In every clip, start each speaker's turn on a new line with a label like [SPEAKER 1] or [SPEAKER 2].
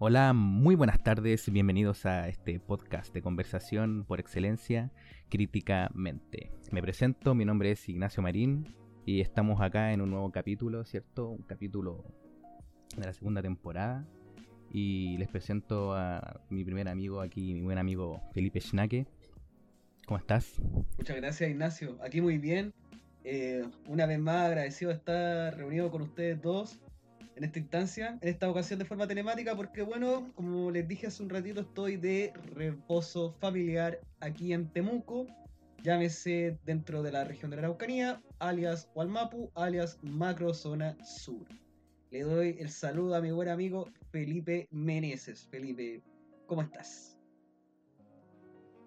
[SPEAKER 1] Hola, muy buenas tardes, bienvenidos a este podcast de conversación por excelencia, críticamente. Me presento, mi nombre es Ignacio Marín y estamos acá en un nuevo capítulo, ¿cierto? Un capítulo de la segunda temporada. Y les presento a mi primer amigo aquí, mi buen amigo Felipe Schnaque. ¿Cómo estás?
[SPEAKER 2] Muchas gracias Ignacio, aquí muy bien. Eh, una vez más agradecido de estar reunido con ustedes dos en esta instancia, en esta ocasión de forma telemática, porque bueno, como les dije hace un ratito, estoy de reposo familiar aquí en Temuco, llámese dentro de la región de la Araucanía, alias Hualmapu, alias Macrozona Sur. Le doy el saludo a mi buen amigo Felipe Meneses. Felipe, ¿cómo estás?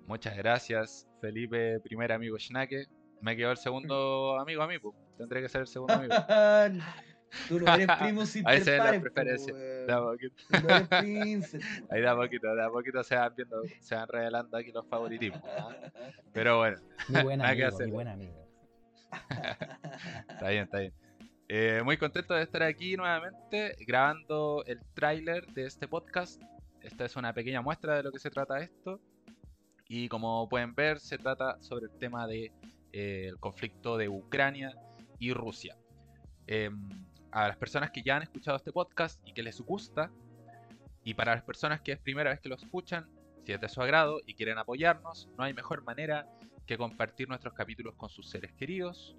[SPEAKER 3] Muchas gracias, Felipe, primer amigo Schnake. Me quedó el segundo amigo a mí, pues. Tendré que ser el segundo amigo.
[SPEAKER 2] Tú no eres primo sin
[SPEAKER 3] Ahí se ven las preferencias. Da poquito.
[SPEAKER 2] Tú no eres príncipe.
[SPEAKER 3] Ahí da poquito, da poquito se van viendo, se van revelando aquí los favoritismos. ¿ah? Pero bueno,
[SPEAKER 1] Mi buen
[SPEAKER 3] Nada que
[SPEAKER 1] amigo,
[SPEAKER 3] hacer.
[SPEAKER 1] mi buen amigo.
[SPEAKER 3] está bien, está bien. Eh, muy contento de estar aquí nuevamente grabando el tráiler de este podcast. Esta es una pequeña muestra de lo que se trata esto. Y como pueden ver, se trata sobre el tema del de, eh, el conflicto de Ucrania y Rusia. Em, a las personas que ya han escuchado este podcast y que les gusta, y para las personas que es primera vez que lo escuchan, si es de su agrado y quieren apoyarnos, no hay mejor manera que compartir nuestros capítulos con sus seres queridos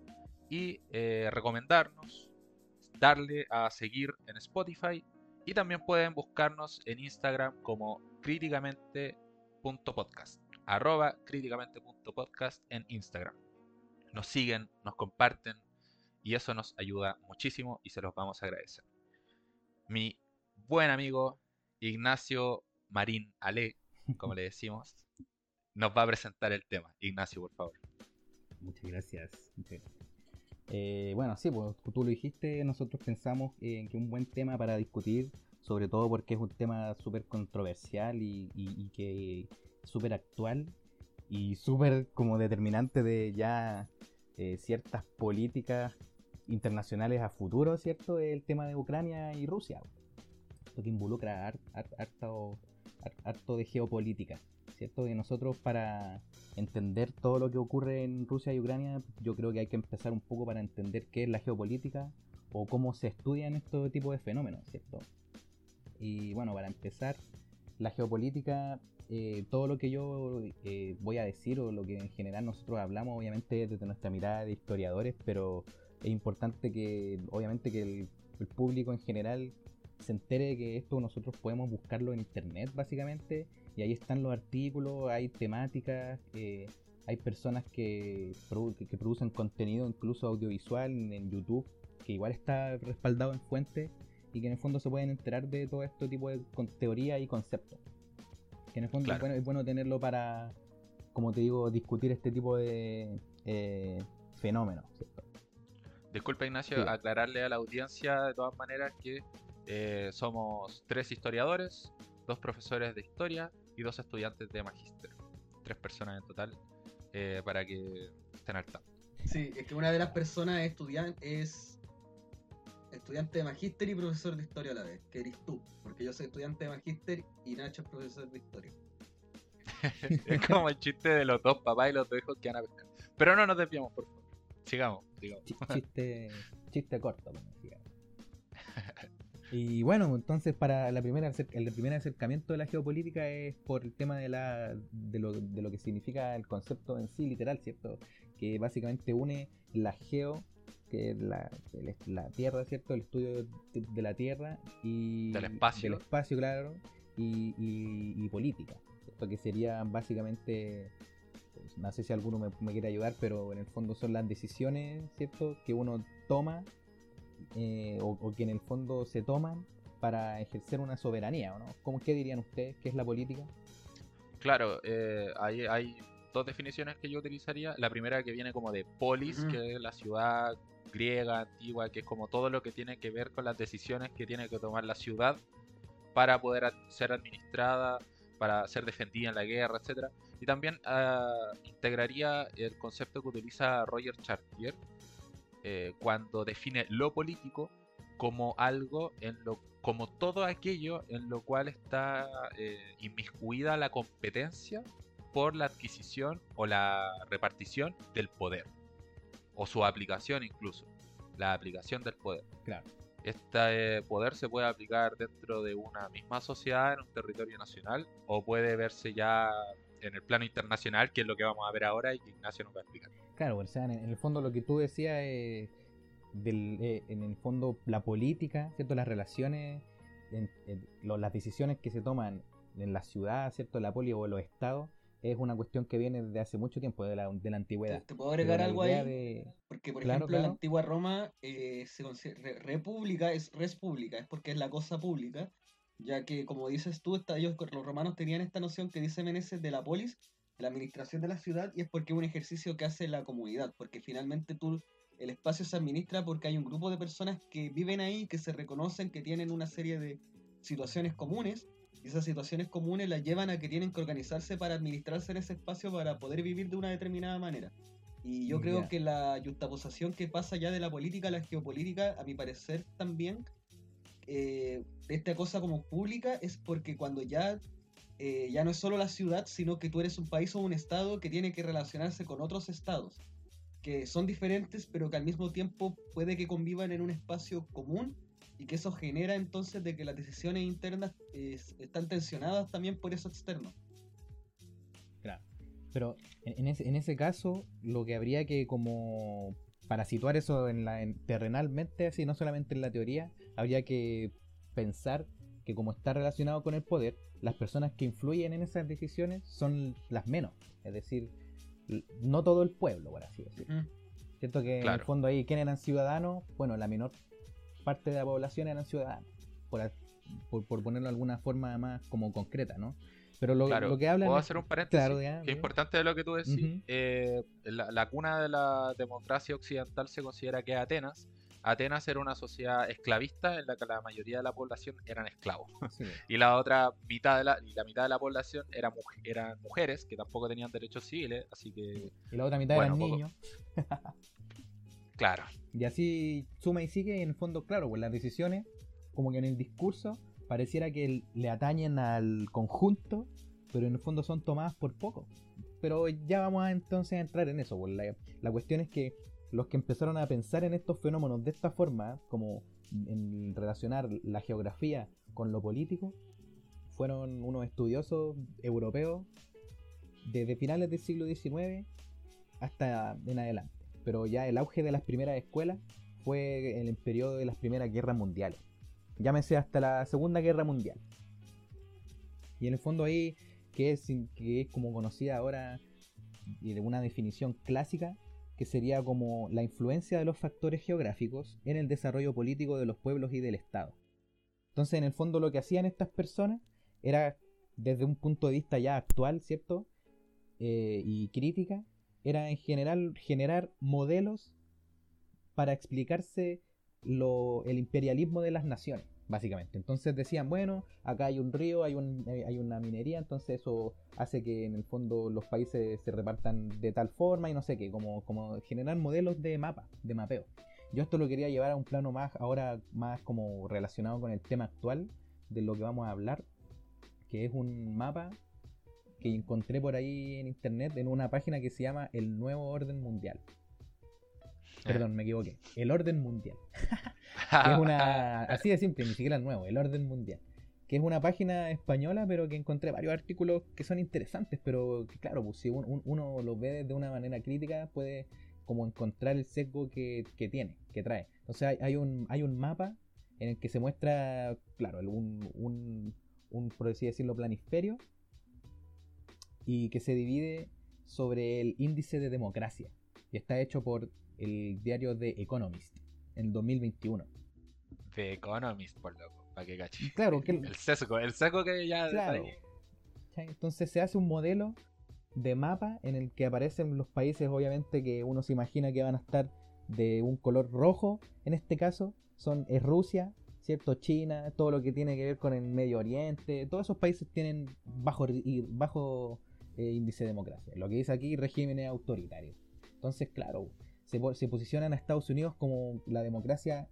[SPEAKER 3] y eh, recomendarnos, darle a seguir en Spotify y también pueden buscarnos en Instagram como críticamente.podcast, arroba críticamente.podcast en Instagram. Nos siguen, nos comparten y eso nos ayuda muchísimo y se los vamos a agradecer. Mi buen amigo Ignacio Marín Ale, como le decimos, nos va a presentar el tema. Ignacio, por favor.
[SPEAKER 1] Muchas gracias. Eh, bueno, sí, pues tú lo dijiste, nosotros pensamos en que un buen tema para discutir, sobre todo porque es un tema súper controversial y, y- y que súper actual y súper como determinante de ya eh, ciertas políticas internacionales a futuro, ¿cierto? El tema de Ucrania y Rusia. Esto que involucra har- har- harto, har- harto de geopolítica, ¿cierto? Y nosotros para entender todo lo que ocurre en Rusia y Ucrania, yo creo que hay que empezar un poco para entender qué es la geopolítica o cómo se estudian este tipo de fenómenos, ¿cierto? Y bueno, para empezar, la geopolítica, eh, todo lo que yo eh, voy a decir o lo que en general nosotros hablamos, obviamente desde nuestra mirada de historiadores, pero es importante que, obviamente, que el, el público en general se entere de que esto nosotros podemos buscarlo en internet, básicamente, y ahí están los artículos, hay temáticas, eh, hay personas que, produ- que, que producen contenido, incluso audiovisual, en, YouTube, que igual está respaldado en fuentes y que en el fondo se pueden enterar de todo este tipo de con- teoría y conceptos. Que en el fondo
[SPEAKER 3] Claro.
[SPEAKER 1] es, bueno, es bueno tenerlo para, como te digo, discutir este tipo de eh, fenómenos, ¿cierto?
[SPEAKER 3] Disculpa Ignacio,
[SPEAKER 1] Sí.
[SPEAKER 3] aclararle a la audiencia de todas maneras que eh, somos tres historiadores, dos profesores de historia y dos estudiantes de magíster. Tres personas en total eh, para que estén al tanto.
[SPEAKER 2] Sí, es que una de las personas es estudiante, es estudiante de magíster y profesor de historia a la vez, que eres tú, porque yo soy estudiante de magíster y Nacho es profesor de historia.
[SPEAKER 3] es como el chiste de los dos papás y los dos hijos que van a pescar. Pero no nos desviamos, por favor. Sigamos,
[SPEAKER 1] chiste, chiste corto, digamos. Y bueno, entonces para la primera el primer acercamiento de la geopolítica es por el tema de la de lo, de lo que significa el concepto en sí literal, ¿cierto? Que básicamente une la geo, que es la, el- la tierra, ¿cierto? El estudio de, de la tierra y
[SPEAKER 3] Del espacio.
[SPEAKER 1] del espacio, claro, y, y- y política, ¿cierto? Que sería básicamente no sé si alguno me, me quiere ayudar, pero en el fondo son las decisiones, ¿cierto? Que uno toma eh, o, o que en el fondo se toman para ejercer una soberanía, ¿o no? ¿Cómo, ¿Qué dirían ustedes? ¿Qué es la política?
[SPEAKER 3] Claro, eh, hay, hay dos definiciones que yo utilizaría. La primera que viene como de polis,
[SPEAKER 2] Ujú.
[SPEAKER 3] que es la ciudad griega, antigua, que es como todo lo que tiene que ver con las decisiones que tiene que tomar la ciudad para poder ad- ser administrada, para ser defendida en la guerra, etcétera. Y también ah, integraría el concepto que utiliza Roger Chartier eh, cuando define lo político como algo en lo como todo aquello en lo cual está eh, inmiscuida la competencia por la adquisición o la repartición del poder o su aplicación incluso la aplicación del poder
[SPEAKER 1] Claro.
[SPEAKER 3] Este poder se puede aplicar dentro de una misma sociedad en un territorio nacional o puede verse ya en el plano internacional que es lo que vamos a ver ahora y que Ignacio nos va a explicar
[SPEAKER 1] Claro, o sea, en, el fondo lo que tú decías eh, del, en el fondo la política, ¿cierto? Las relaciones, las decisiones que se toman en la ciudad, ¿cierto? La poli o los estados, es una cuestión que viene desde hace mucho tiempo, de la, de la
[SPEAKER 2] ¿Te,
[SPEAKER 1] antigüedad.
[SPEAKER 2] te puedo
[SPEAKER 1] Pero
[SPEAKER 2] agregar algo ahí?
[SPEAKER 1] de-
[SPEAKER 2] Porque, por
[SPEAKER 1] Claro,
[SPEAKER 2] ejemplo, en la
[SPEAKER 1] claro.
[SPEAKER 2] antigua Roma eh, se considera, república es res pública, es porque es la cosa pública, ya que, como dices tú, esta- ellos, los romanos tenían esta noción que dice Meneses de la polis, de la administración de la ciudad, y es porque es un ejercicio que hace la comunidad, porque finalmente tú, el espacio se administra porque hay un grupo de personas que viven ahí, que se reconocen, que tienen una serie de situaciones comunes, y esas situaciones comunes las llevan a que tienen que organizarse para administrarse en ese espacio para poder vivir de una determinada manera. Y yo creo que la justaposición que pasa ya de la política a la geopolítica, a mi parecer también, eh, esta cosa como pública, es porque cuando ya, eh, ya no es solo la ciudad, sino que tú eres un país o un estado que tiene que relacionarse con otros estados, que son diferentes, pero que al mismo tiempo puede que convivan en un espacio común y que eso genera entonces de que las decisiones internas eh, están tensionadas también por eso externo.
[SPEAKER 1] Claro. Pero en, en ese, en ese caso, lo que habría que como para situar eso en la, en- terrenalmente, así no solamente en la teoría, habría que pensar que como está relacionado con el poder, las personas que influyen en esas decisiones son las menos. Es decir, no todo el pueblo, por así decirlo. Cierto que en el fondo ahí, ¿quién eran ciudadanos? Bueno, la menor parte de la población eran ciudadanos, por, por, por ponerlo de alguna forma más como concreta, ¿no? Pero lo,
[SPEAKER 3] claro
[SPEAKER 1] lo que hablan...
[SPEAKER 3] puedo hacer un paréntesis
[SPEAKER 1] Claro, ya,
[SPEAKER 3] que es importante de lo que tú decís eh, la, la cuna de la democracia occidental se considera que es Atenas. Atenas era una sociedad esclavista en la que la mayoría de la población eran esclavos.
[SPEAKER 1] Sí,
[SPEAKER 3] y la otra mitad de la, y la mitad de la población era eran mujeres que tampoco tenían derechos civiles así que
[SPEAKER 1] Y la otra mitad
[SPEAKER 3] Bueno,
[SPEAKER 1] eran niños.
[SPEAKER 3] claro
[SPEAKER 1] Y así suma y sigue, y en el fondo, claro, pues las decisiones, como que en el discurso, pareciera que le atañen al conjunto, pero en el fondo son tomadas por poco. Pero ya vamos a entonces a entrar en eso. pues, la, la cuestión es que los que empezaron a pensar en estos fenómenos de esta forma, como en relacionar la geografía con lo político, fueron unos estudiosos europeos desde finales del siglo XIX hasta en adelante. Pero ya el auge de las primeras escuelas fue en el periodo de las primeras guerras mundiales. Llámese hasta la Segunda Guerra Mundial. Y en el fondo ahí, que es, que es como conocida ahora y de una definición clásica, que sería como la influencia de los factores geográficos en el desarrollo político de los pueblos y del Estado. Entonces, en el fondo, lo que hacían estas personas era, desde un punto de vista ya actual, ¿cierto? Eh, y crítica, era en general generar modelos para explicarse el imperialismo de las naciones, básicamente. Entonces decían, bueno, acá hay un río, hay, un, eh, hay una minería, entonces eso hace que en el fondo los países se repartan de tal forma y no sé qué, como, como generar modelos de mapa, de mapeo. Yo esto lo quería llevar a un plano más, ahora más como relacionado con el tema actual de lo que vamos a hablar, que es un mapa que encontré por ahí en internet en una página que se llama El Nuevo Orden Mundial. Perdón, me equivoqué. El Orden Mundial. Es una. Así de simple, ni siquiera el nuevo, el Orden Mundial. Que es una página española, pero que encontré varios artículos que son interesantes, pero que, claro, pues si un- un- uno lo ve de una manera crítica, puede como encontrar el sesgo que, que tiene, que trae. Entonces hay, hay un, hay un mapa en el que se muestra, claro, un, un, un, por así decirlo, planisferio, y que se divide sobre el índice de democracia. Y está hecho por el diario The Economist en 2021.
[SPEAKER 3] The Economist por loco para que cache
[SPEAKER 1] claro, que
[SPEAKER 3] el sesgo el sesgo que ya
[SPEAKER 1] Claro. Entonces se hace un modelo de mapa en el que aparecen los países, obviamente, que uno se imagina que van a estar de un color rojo. En este caso, son es Rusia, ¿cierto? China, todo lo que tiene que ver con el Medio Oriente. Todos esos países tienen bajo, bajo eh, índice de democracia. Lo que dice aquí, regímenes autoritarios. Entonces, claro, se, po- se posicionan a Estados Unidos como la democracia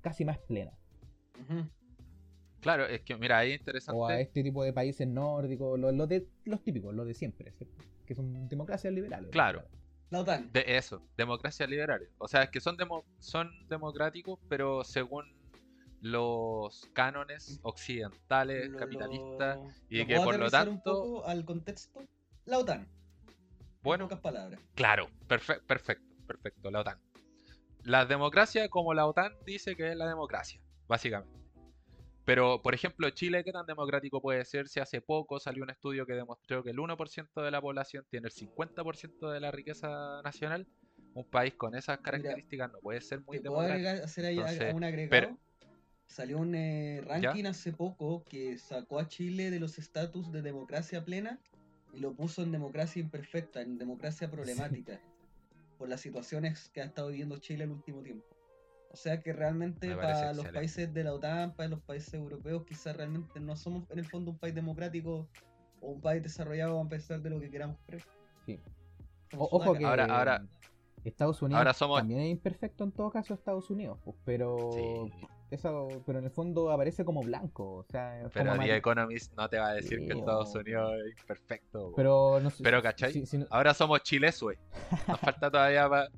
[SPEAKER 1] casi más plena.
[SPEAKER 3] Claro, es que mira, ahí es interesante.
[SPEAKER 1] O a este tipo de países nórdicos, los, los de, los típicos, los de siempre, ¿cierto? que son democracias liberales.
[SPEAKER 3] Claro.
[SPEAKER 2] La OTAN.
[SPEAKER 3] De eso, democracia liberal. O sea, es que son, demo- son democráticos, pero según los cánones occidentales,
[SPEAKER 2] Lo-
[SPEAKER 3] capitalistas,
[SPEAKER 2] lo-
[SPEAKER 3] y
[SPEAKER 2] ¿lo
[SPEAKER 3] que por lo
[SPEAKER 2] aterrizar un
[SPEAKER 3] tanto-
[SPEAKER 2] poco al contexto? La OTAN. En
[SPEAKER 3] bueno,
[SPEAKER 2] pocas palabras.
[SPEAKER 3] claro, perfe- perfecto, perfecto, la OTAN. La democracia, como la OTAN dice que es la democracia, básicamente. Pero, por ejemplo, Chile, ¿qué tan democrático puede ser si hace poco salió un estudio que demostró que el 1% de la población tiene el 50% de la riqueza nacional? Un país con esas características no puede ser muy
[SPEAKER 2] ¿Te puedo
[SPEAKER 3] democrático.
[SPEAKER 2] agregar, hacer ahí
[SPEAKER 3] Entonces,
[SPEAKER 2] un agregado?
[SPEAKER 3] pero-
[SPEAKER 2] Salió un eh, ranking hace poco que sacó a Chile de los estatus de democracia plena y lo puso en democracia imperfecta, en democracia problemática, por las situaciones que ha estado viviendo Chile el último tiempo. O sea que realmente para los
[SPEAKER 3] excelente.
[SPEAKER 2] países de la OTAN, para los países europeos, quizás realmente no somos en el fondo un país democrático o un país desarrollado a pesar de lo que queramos creer.
[SPEAKER 1] Sí. O- ojo que
[SPEAKER 3] Ahora- ahora-
[SPEAKER 1] Estados Unidos
[SPEAKER 3] ahora somos-
[SPEAKER 1] también es imperfecto en todo caso Estados Unidos, pues, pero
[SPEAKER 3] Sí.
[SPEAKER 1] Eso, pero en el fondo aparece como blanco, o sea,
[SPEAKER 3] Pero
[SPEAKER 1] como
[SPEAKER 3] The Economist no te va a decir que Estados. Unidos es imperfecto.
[SPEAKER 1] pero no
[SPEAKER 3] Pero, ¿cachai?
[SPEAKER 1] no-
[SPEAKER 3] Ahora somos chilesue. Nos falta todavía pa-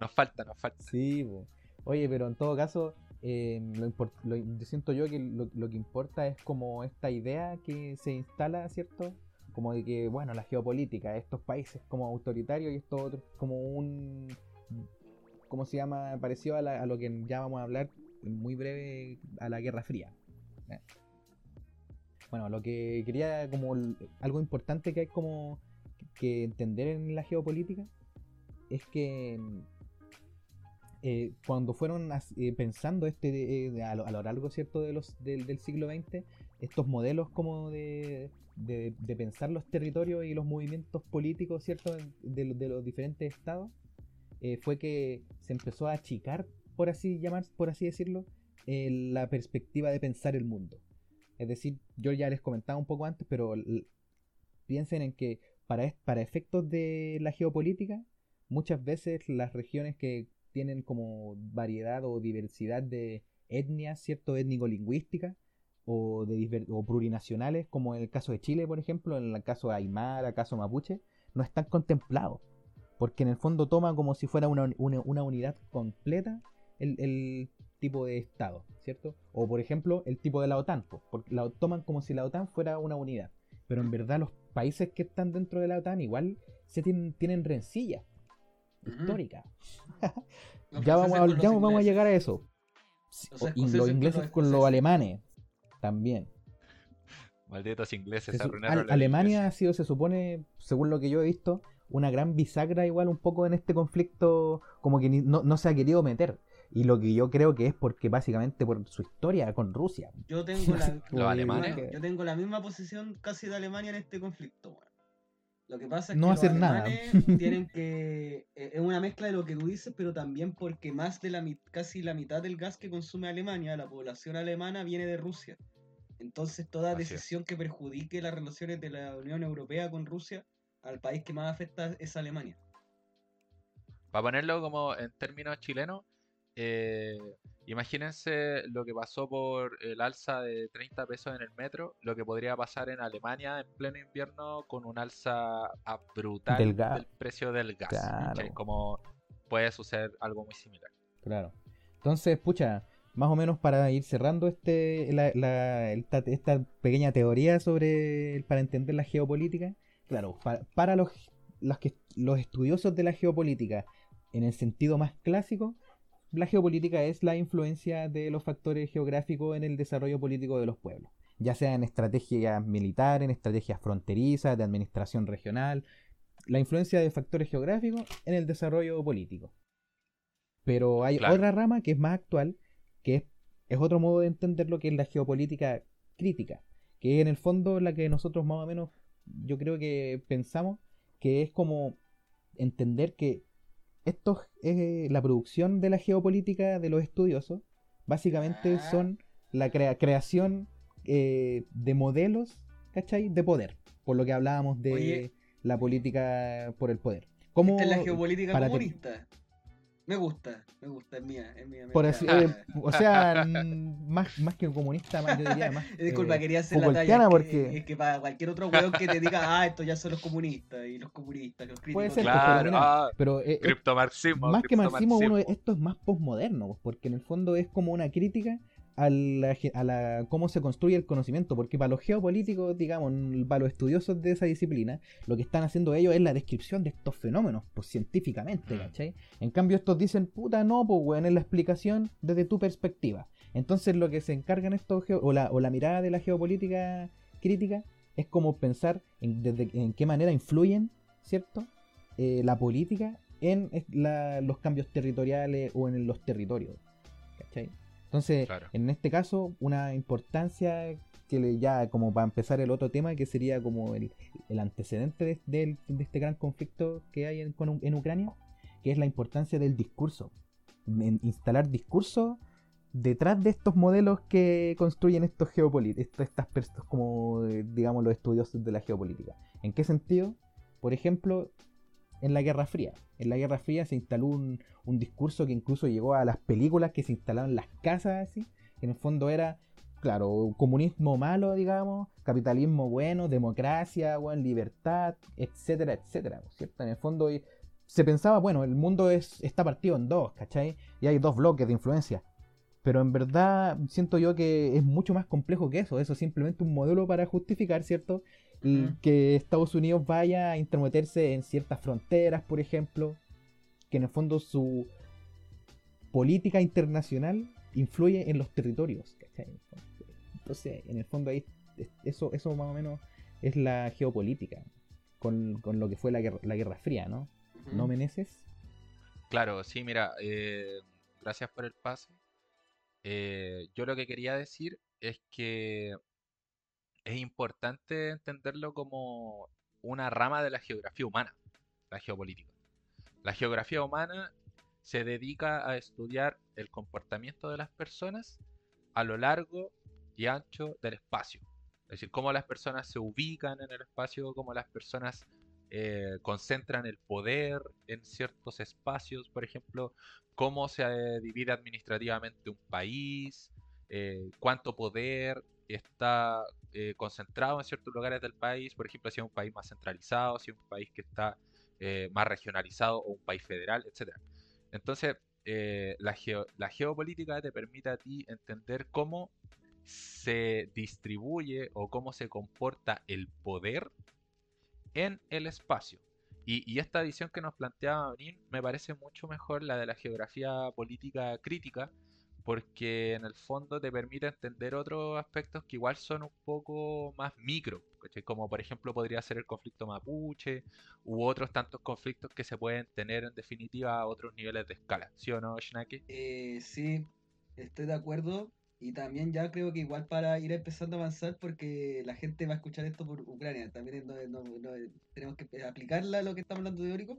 [SPEAKER 3] Nos falta, nos falta.
[SPEAKER 1] Sí, po. oye, pero en todo caso, eh, lo lo- yo siento yo que lo, lo que importa es como esta idea que se instala, ¿cierto? Como de que, bueno, la geopolítica, estos países como autoritarios y estos otros como un, ¿cómo se llama? Parecido a, la- a lo que ya vamos a hablar muy breve, a la Guerra Fría. Bueno, lo que quería como algo importante que hay como que entender en la geopolítica es que eh, cuando fueron eh, pensando este eh, a, lo, largo cierto de los del, siglo XX estos modelos como de, de, pensar los territorios y los movimientos políticos cierto de, lo- de los diferentes estados fue que se empezó a achicar por así llamar por así decirlo eh, la perspectiva de pensar el mundo es decir yo ya les comentaba un poco antes pero piensen en que para, es- para efectos de la geopolítica muchas veces las regiones que tienen como variedad o diversidad de etnias, ¿cierto? Étnico-lingüística o, de plurinacionales, como en el caso de Chile, por ejemplo, en el caso de Aymara, caso Mapuche, no están contemplados. Porque en el fondo toma como si fuera una- una unidad completa el, el tipo de Estado, ¿cierto? O por ejemplo, el tipo de la OTAN, po, porque la toman como si la OTAN fuera una unidad. Pero en verdad los países que están dentro de la OTAN igual se tienen, tienen históricas.
[SPEAKER 2] Los
[SPEAKER 1] Ya vamos, a, ya vamos a llegar a eso.
[SPEAKER 2] Los
[SPEAKER 1] O- ingleses con los alemanes también.
[SPEAKER 3] Malditos ingleses
[SPEAKER 1] Se
[SPEAKER 3] arruinaron
[SPEAKER 1] Al- Alemania ha sido, se supone, según lo que yo he visto, una gran bisagra igual un poco en este conflicto, como que ni- no, no se ha querido meter. Y lo que yo creo que es porque básicamente por su historia con Rusia.
[SPEAKER 2] Yo tengo la,
[SPEAKER 3] Los alemanes.
[SPEAKER 2] Bueno, yo tengo la misma posición casi de Alemania en este conflicto. Lo que pasa es
[SPEAKER 1] No
[SPEAKER 2] que los
[SPEAKER 1] hacer nada.
[SPEAKER 2] tienen que eh, es una mezcla de lo que tú dices, pero también porque más de la casi la mitad del gas que consume Alemania, la población alemana viene de Rusia. Entonces toda
[SPEAKER 3] Así es.
[SPEAKER 2] decisión que perjudique las relaciones de la Unión Europea con Rusia al país que más afecta es Alemania.
[SPEAKER 3] Para ponerlo como en términos chilenos, eh, imagínense lo que pasó por el alza de 30 pesos en el metro, lo que podría pasar en Alemania en pleno invierno con un alza brutal
[SPEAKER 1] Del
[SPEAKER 3] precio del gas.
[SPEAKER 1] Claro.
[SPEAKER 3] Como puede suceder algo muy similar.
[SPEAKER 1] Claro. Entonces, pucha, más o menos para ir cerrando este la- la- esta, esta pequeña teoría sobre para entender la geopolítica, claro, para, para los, los, que, los estudiosos de la geopolítica, en el sentido más clásico, la geopolítica es la influencia de los factores geográficos en el desarrollo político de los pueblos, ya sea en estrategias militares, en estrategias fronterizas, de administración regional, la influencia de factores geográficos en el desarrollo político. Pero hay
[SPEAKER 3] Claro.
[SPEAKER 1] otra rama que es más actual, que es, es otro modo de entender lo que es la geopolítica crítica, que en el fondo la que nosotros más o menos, yo creo que pensamos, que es como entender que esto es la producción de la geopolítica de los estudiosos, básicamente
[SPEAKER 2] Ah.
[SPEAKER 1] son la crea- creación eh, de modelos, ¿cachai? De poder, por lo que hablábamos de
[SPEAKER 2] Oye.
[SPEAKER 1] la política por el poder. ¿Cómo,
[SPEAKER 2] Esta es la geopolítica comunista. Me gusta, me gusta, es mía, es mía.
[SPEAKER 1] Por así- eh, o sea, mm, más, más que comunista, más, yo diría más.
[SPEAKER 2] Disculpa,
[SPEAKER 1] eh,
[SPEAKER 2] quería hacer la talla.
[SPEAKER 1] Foucaultiana
[SPEAKER 2] Es que,
[SPEAKER 1] porque-
[SPEAKER 2] es que para cualquier otro weón que te diga, ah, estos ya son los comunistas, y los comunistas, los críticos.
[SPEAKER 1] Puede ser, pues, pero
[SPEAKER 3] Claro,
[SPEAKER 1] mira,
[SPEAKER 3] ah,
[SPEAKER 1] Pero eh, eh,
[SPEAKER 3] criptomarxismo.
[SPEAKER 1] más que marxismo, uno, esto es más posmoderno, pues, porque en el fondo es como una crítica a la, ge- a la cómo se construye el conocimiento, porque para los geopolíticos, digamos, para los estudiosos de esa disciplina, lo que están haciendo ellos es la descripción de estos fenómenos, pues científicamente,
[SPEAKER 3] Mm.
[SPEAKER 1] ¿cachai? En cambio estos dicen, puta, no, pues, weón, es la explicación desde tu perspectiva. Entonces lo que se encargan estos, geo- o la, o la mirada de la geopolítica crítica, es como pensar en, desde, en qué manera influyen, ¿cierto? Eh, la política en la- los cambios territoriales o en los territorios. ¿Cachai? Entonces,
[SPEAKER 3] Claro.
[SPEAKER 1] en este caso, una importancia que le ya como para empezar el otro tema, que sería como el, el antecedente de, este gran conflicto que hay en, con- en Ucrania, que es la importancia del discurso. En instalar discurso detrás de estos modelos que construyen estos geopolíticos, estas personas como eh, digamos los estudiosos de la geopolítica. ¿En qué sentido? Por ejemplo, en la Guerra Fría. En la Guerra Fría se instaló un, discurso que incluso llegó a las películas que se instalaban en las casas, así, que en el fondo era, claro, comunismo malo, digamos, capitalismo bueno, democracia, bueno, libertad, etcétera, etcétera, ¿cierto? En el fondo y- se pensaba, bueno, el mundo es, está partido en dos, ¿cachai? Y hay dos bloques de influencia. Pero en verdad siento yo que es mucho más complejo que eso. Eso es simplemente un modelo para justificar, ¿cierto? Y
[SPEAKER 2] Ujú.
[SPEAKER 1] que Estados Unidos vaya a intrometerse en ciertas fronteras, por ejemplo. Que en el fondo su política internacional influye en los territorios, ¿cachai? Entonces, en el fondo ahí, es- eso, eso más o menos es la geopolítica. Con, con lo que fue la guerra, la Guerra Fría, ¿no? ¿No, Meneses?
[SPEAKER 3] Claro, sí, mira, eh, gracias por el pase. Eh, yo lo que quería decir es que es importante entenderlo como una rama de la geografía humana, la geopolítica. La geografía humana se dedica a estudiar el comportamiento de las personas a lo largo y ancho del espacio. Es decir, cómo las personas se ubican en el espacio, cómo las personas eh, concentran el poder en ciertos espacios, por ejemplo, cómo se eh, divide administrativamente un país, eh, cuánto poder está eh, concentrado en ciertos lugares del país, por ejemplo, si es un país más centralizado, si es un país que está eh, más regionalizado o un país federal, etc. Entonces, eh, la, geo- la geopolítica te permite a ti entender cómo se distribuye o cómo se comporta el poder en el espacio. Y, esta visión que nos planteaba Marín me parece mucho mejor la de la geografía política crítica, porque en el fondo te permite entender otros aspectos que igual son un poco más micro, ¿cachai? como por ejemplo podría ser el conflicto mapuche u otros tantos conflictos que se pueden tener en definitiva a otros niveles de escala. ¿Sí o no, Shinaki?
[SPEAKER 2] Eh, sí, estoy de acuerdo. Y también ya creo que igual para ir empezando a avanzar, porque la gente va a escuchar esto por Ucrania, también no- no- no- tenemos que aplicarla a lo que estamos hablando teórico.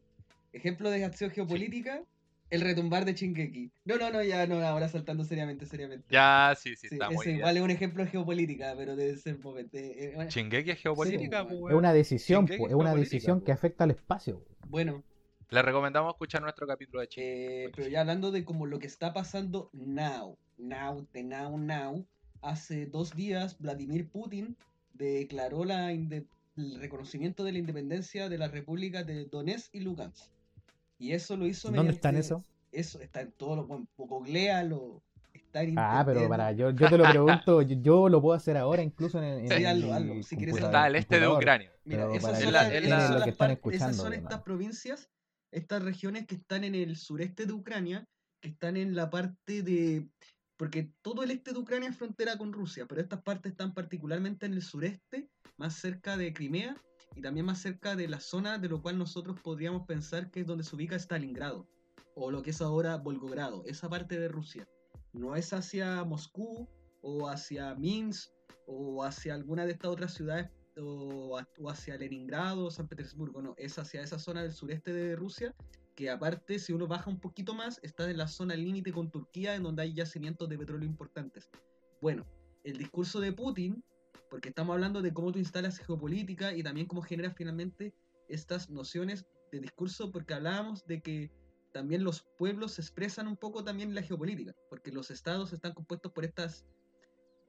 [SPEAKER 2] Ejemplo de acción geopolítica, el retumbar de Chingeki. No, no, no, ya no, ahora saltando seriamente, seriamente.
[SPEAKER 3] Ya, sí, sí,
[SPEAKER 2] Sí,
[SPEAKER 3] está muy
[SPEAKER 2] ese
[SPEAKER 3] bien.
[SPEAKER 2] igual es un ejemplo de geopolítica, pero debe ser momento. eh, eh, bueno,
[SPEAKER 3] es geopolítica,
[SPEAKER 2] Sí,
[SPEAKER 3] pues,
[SPEAKER 1] Es una decisión, po,
[SPEAKER 3] es
[SPEAKER 1] una decisión
[SPEAKER 3] po.
[SPEAKER 1] que afecta al espacio.
[SPEAKER 2] bueno,
[SPEAKER 3] Le recomendamos escuchar nuestro capítulo de Shingeki.
[SPEAKER 2] Eh, pero ya hablando de como lo que está pasando now, now, de now, now, hace dos días Vladimir Putin declaró la inde- el reconocimiento de la independencia de las repúblicas de Donetsk y Lugansk. Y eso lo hizo
[SPEAKER 1] ¿Dónde están eso?
[SPEAKER 2] Eso está en todo lo bueno, googlealo, está en
[SPEAKER 1] Ah, pero para, yo, yo te lo pregunto, yo, yo lo puedo hacer ahora incluso en, en
[SPEAKER 2] Sí,
[SPEAKER 1] en
[SPEAKER 2] hazlo,
[SPEAKER 1] el
[SPEAKER 2] hazlo, si quieres
[SPEAKER 3] Está al este de. Ucrania.
[SPEAKER 2] Mira, esas son, las-
[SPEAKER 3] ustedes
[SPEAKER 2] esas son
[SPEAKER 3] lo
[SPEAKER 2] las
[SPEAKER 1] que están
[SPEAKER 2] par- esas
[SPEAKER 1] escuchando,
[SPEAKER 2] son
[SPEAKER 1] además.
[SPEAKER 2] estas provincias, estas regiones que están en el sureste de Ucrania, que están en la parte de... Porque todo el este de Ucrania es frontera con Rusia, pero estas partes están particularmente en el sureste, más cerca de Crimea y también más cerca de la zona de lo cual nosotros podríamos pensar que es donde se ubica Stalingrado, o lo que es ahora Volgogrado, esa parte de Rusia. No es hacia Moscú o hacia Minsk o hacia alguna de estas otras ciudades o, o hacia Leningrado o San Petersburgo, no, es hacia esa zona del sureste de Rusia, que aparte, si uno baja un poquito más, está en la zona límite con Turquía, en donde hay yacimientos de petróleo importantes. Bueno, el discurso de Putin, porque estamos hablando de cómo tú instalas geopolítica y también cómo generas finalmente estas nociones de discurso, porque hablábamos de que también los pueblos expresan un poco también la geopolítica, porque los estados están compuestos por estas,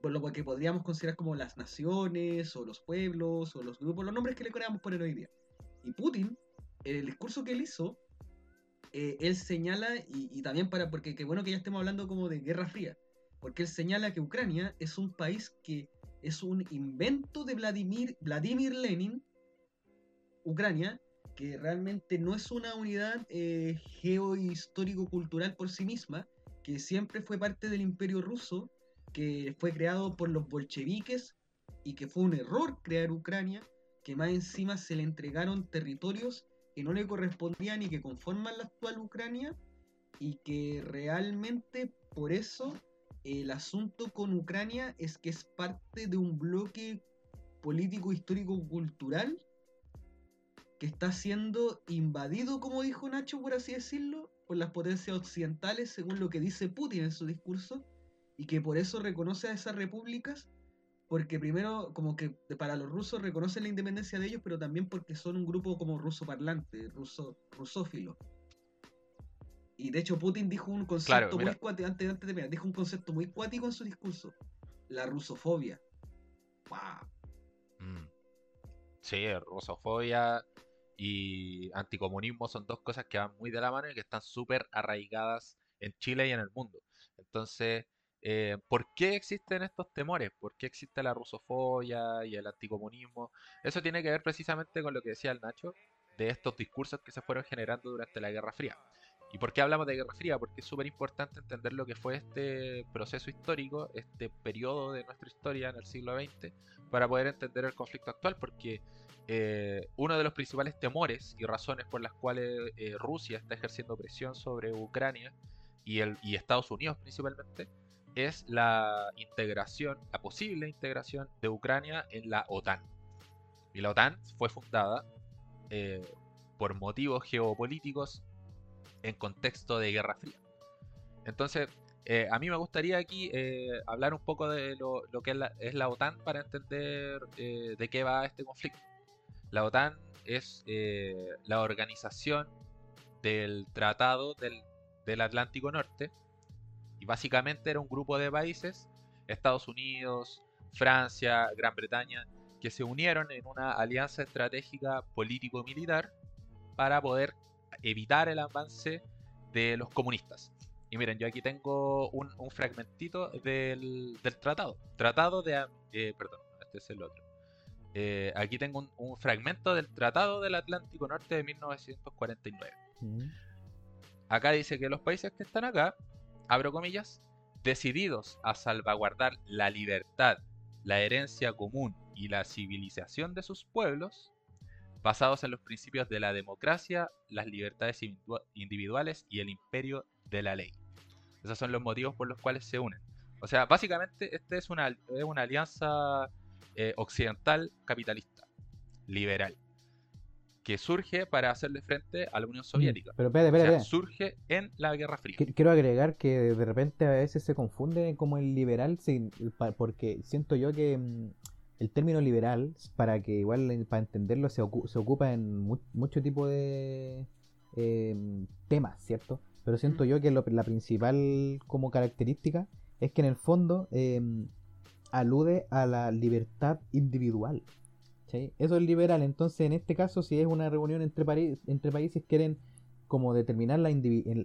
[SPEAKER 2] por lo que podríamos considerar como las naciones, o los pueblos, o los grupos, los nombres que le queramos poner hoy día. Y Putin, el discurso que él hizo, eh, él señala, y, y, también para, porque qué bueno que ya estemos hablando como de Guerra Fría, porque él señala que Ucrania es un país que es un invento de Vladimir, Vladimir Lenin, Ucrania, que realmente no es una unidad eh, geohistórico-cultural por sí misma, que siempre fue parte del imperio ruso, que fue creado por los bolcheviques y que fue un error crear Ucrania, que más encima se le entregaron territorios que no le correspondían y que conforman la actual Ucrania, y que realmente por eso el asunto con Ucrania es que es parte de un bloque político, histórico, cultural que está siendo invadido, como dijo Nacho, por así decirlo, por las potencias occidentales, según lo que dice Putin en su discurso, y que por eso reconoce a esas repúblicas, porque primero, como que para los rusos reconocen la independencia de ellos, pero también porque son un grupo como ruso parlante, ruso, rusófilo. Y de hecho Putin dijo un concepto muy cuático, antes, antes de dijo un concepto muy cuático en su discurso. La rusofobia.
[SPEAKER 3] Mm. Sí, rusofobia y anticomunismo son dos cosas que van muy de la mano y que están súper arraigadas en Chile y en el mundo. Entonces, eh, ¿por qué existen estos temores? ¿Por qué existe la rusofobia y el anticomunismo? Eso tiene que ver precisamente con lo que decía el Nacho, de estos discursos que se fueron generando durante la Guerra Fría. ¿Y por qué hablamos de Guerra Fría? Porque es súper importante entender lo que fue este proceso histórico, este periodo de nuestra historia en el siglo XX, para poder entender el conflicto actual, porque eh, uno de los principales temores y razones por las cuales eh, Rusia está ejerciendo presión sobre Ucrania y, el, y Estados Unidos principalmente es la integración, la posible integración de Ucrania en la OTAN. Y la OTAN fue fundada eh, por motivos geopolíticos en contexto de Guerra Fría. Entonces, eh, a mí me gustaría aquí eh, hablar un poco de lo, que es la, OTAN para entender eh, de qué va este conflicto. La OTAN es la organización del Tratado del, del, Atlántico Norte y básicamente era un grupo de países, Estados Unidos, Francia, Gran Bretaña, que se unieron en una alianza estratégica político-militar para poder evitar el avance de los comunistas. Y miren, yo aquí tengo un, fragmentito del, tratado. Tratado de... Eh, perdón, este es el otro. Eh, aquí tengo un, fragmento del Tratado del Atlántico Norte de 1949. Mm. Acá dice que los países que están acá, abro comillas, decididos a salvaguardar la libertad, la herencia común y la civilización de sus pueblos, basados en los principios de la democracia, las libertades individuales y el imperio de la ley. Esos son los motivos por los cuales se unen. O sea, básicamente esta es una, una alianza eh, occidental capitalista, liberal, que surge para hacerle frente a la Unión mm, Soviética.
[SPEAKER 1] Pero espérate, espérate,
[SPEAKER 3] surge en la Guerra Fría.
[SPEAKER 1] Quiero agregar que de repente a veces se confunde como el liberal, porque siento yo que mm, el término liberal, para que igual para entenderlo, se, ocupa en mucho tipo de em, temas, ¿cierto? Pero siento yo que la principal como característica es que en el fondo em, alude a la libertad individual. Eso es liberal. Entonces, en este caso, si es una reunión entre, entre países, quieren como determinar la,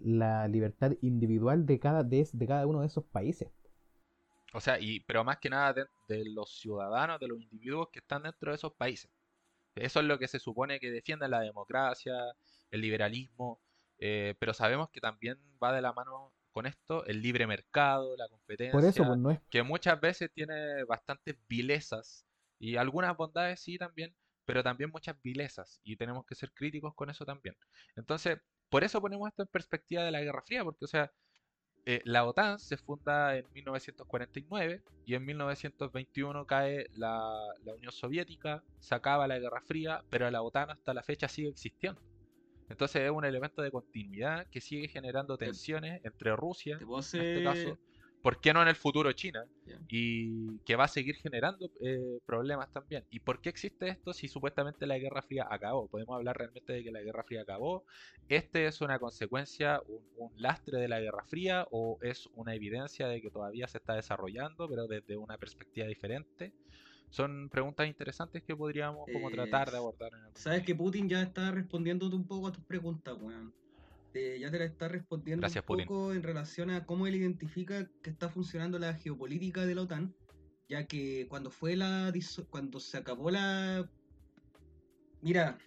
[SPEAKER 1] la libertad individual de cada, de cada uno de esos países.
[SPEAKER 3] O sea, y, pero más que nada de, los ciudadanos, de los individuos que están dentro de esos países. Eso es lo que se supone que defiende la democracia, el liberalismo, eh, pero sabemos que también va de la mano con esto el libre mercado, la competencia,
[SPEAKER 1] Por eso, pues, no es...
[SPEAKER 3] que muchas veces tiene bastantes vilezas y algunas bondades sí también, pero también muchas vilezas y tenemos que ser críticos con eso también. Entonces, por eso ponemos esto en perspectiva de la Guerra Fría, porque o sea, eh, la OTAN se funda en 1949 y en 1921 cae la, Unión Soviética, se acaba la Guerra Fría, pero la OTAN hasta la fecha sigue existiendo. Entonces es un elemento de continuidad que sigue generando tensiones entre Rusia, en este caso, ¿por qué no en el futuro China? Y que va a seguir generando eh, problemas también. ¿Y por qué existe esto si supuestamente la Guerra Fría acabó? ¿Podemos hablar realmente de que la Guerra Fría acabó? ¿Este es una consecuencia, un, un lastre de la Guerra Fría o es una evidencia de que todavía se está desarrollando, pero desde una perspectiva diferente? Son preguntas interesantes que podríamos como tratar de abordar en algún
[SPEAKER 2] Sabes que Putin ya está respondiéndote un poco a tus preguntas, weón. Ya te la está respondiendo
[SPEAKER 3] Gracias,
[SPEAKER 2] un
[SPEAKER 3] Putin.
[SPEAKER 2] poco en relación a cómo él identifica que está funcionando la geopolítica de la OTAN, ya que cuando fue la cuando se acabó la Mira,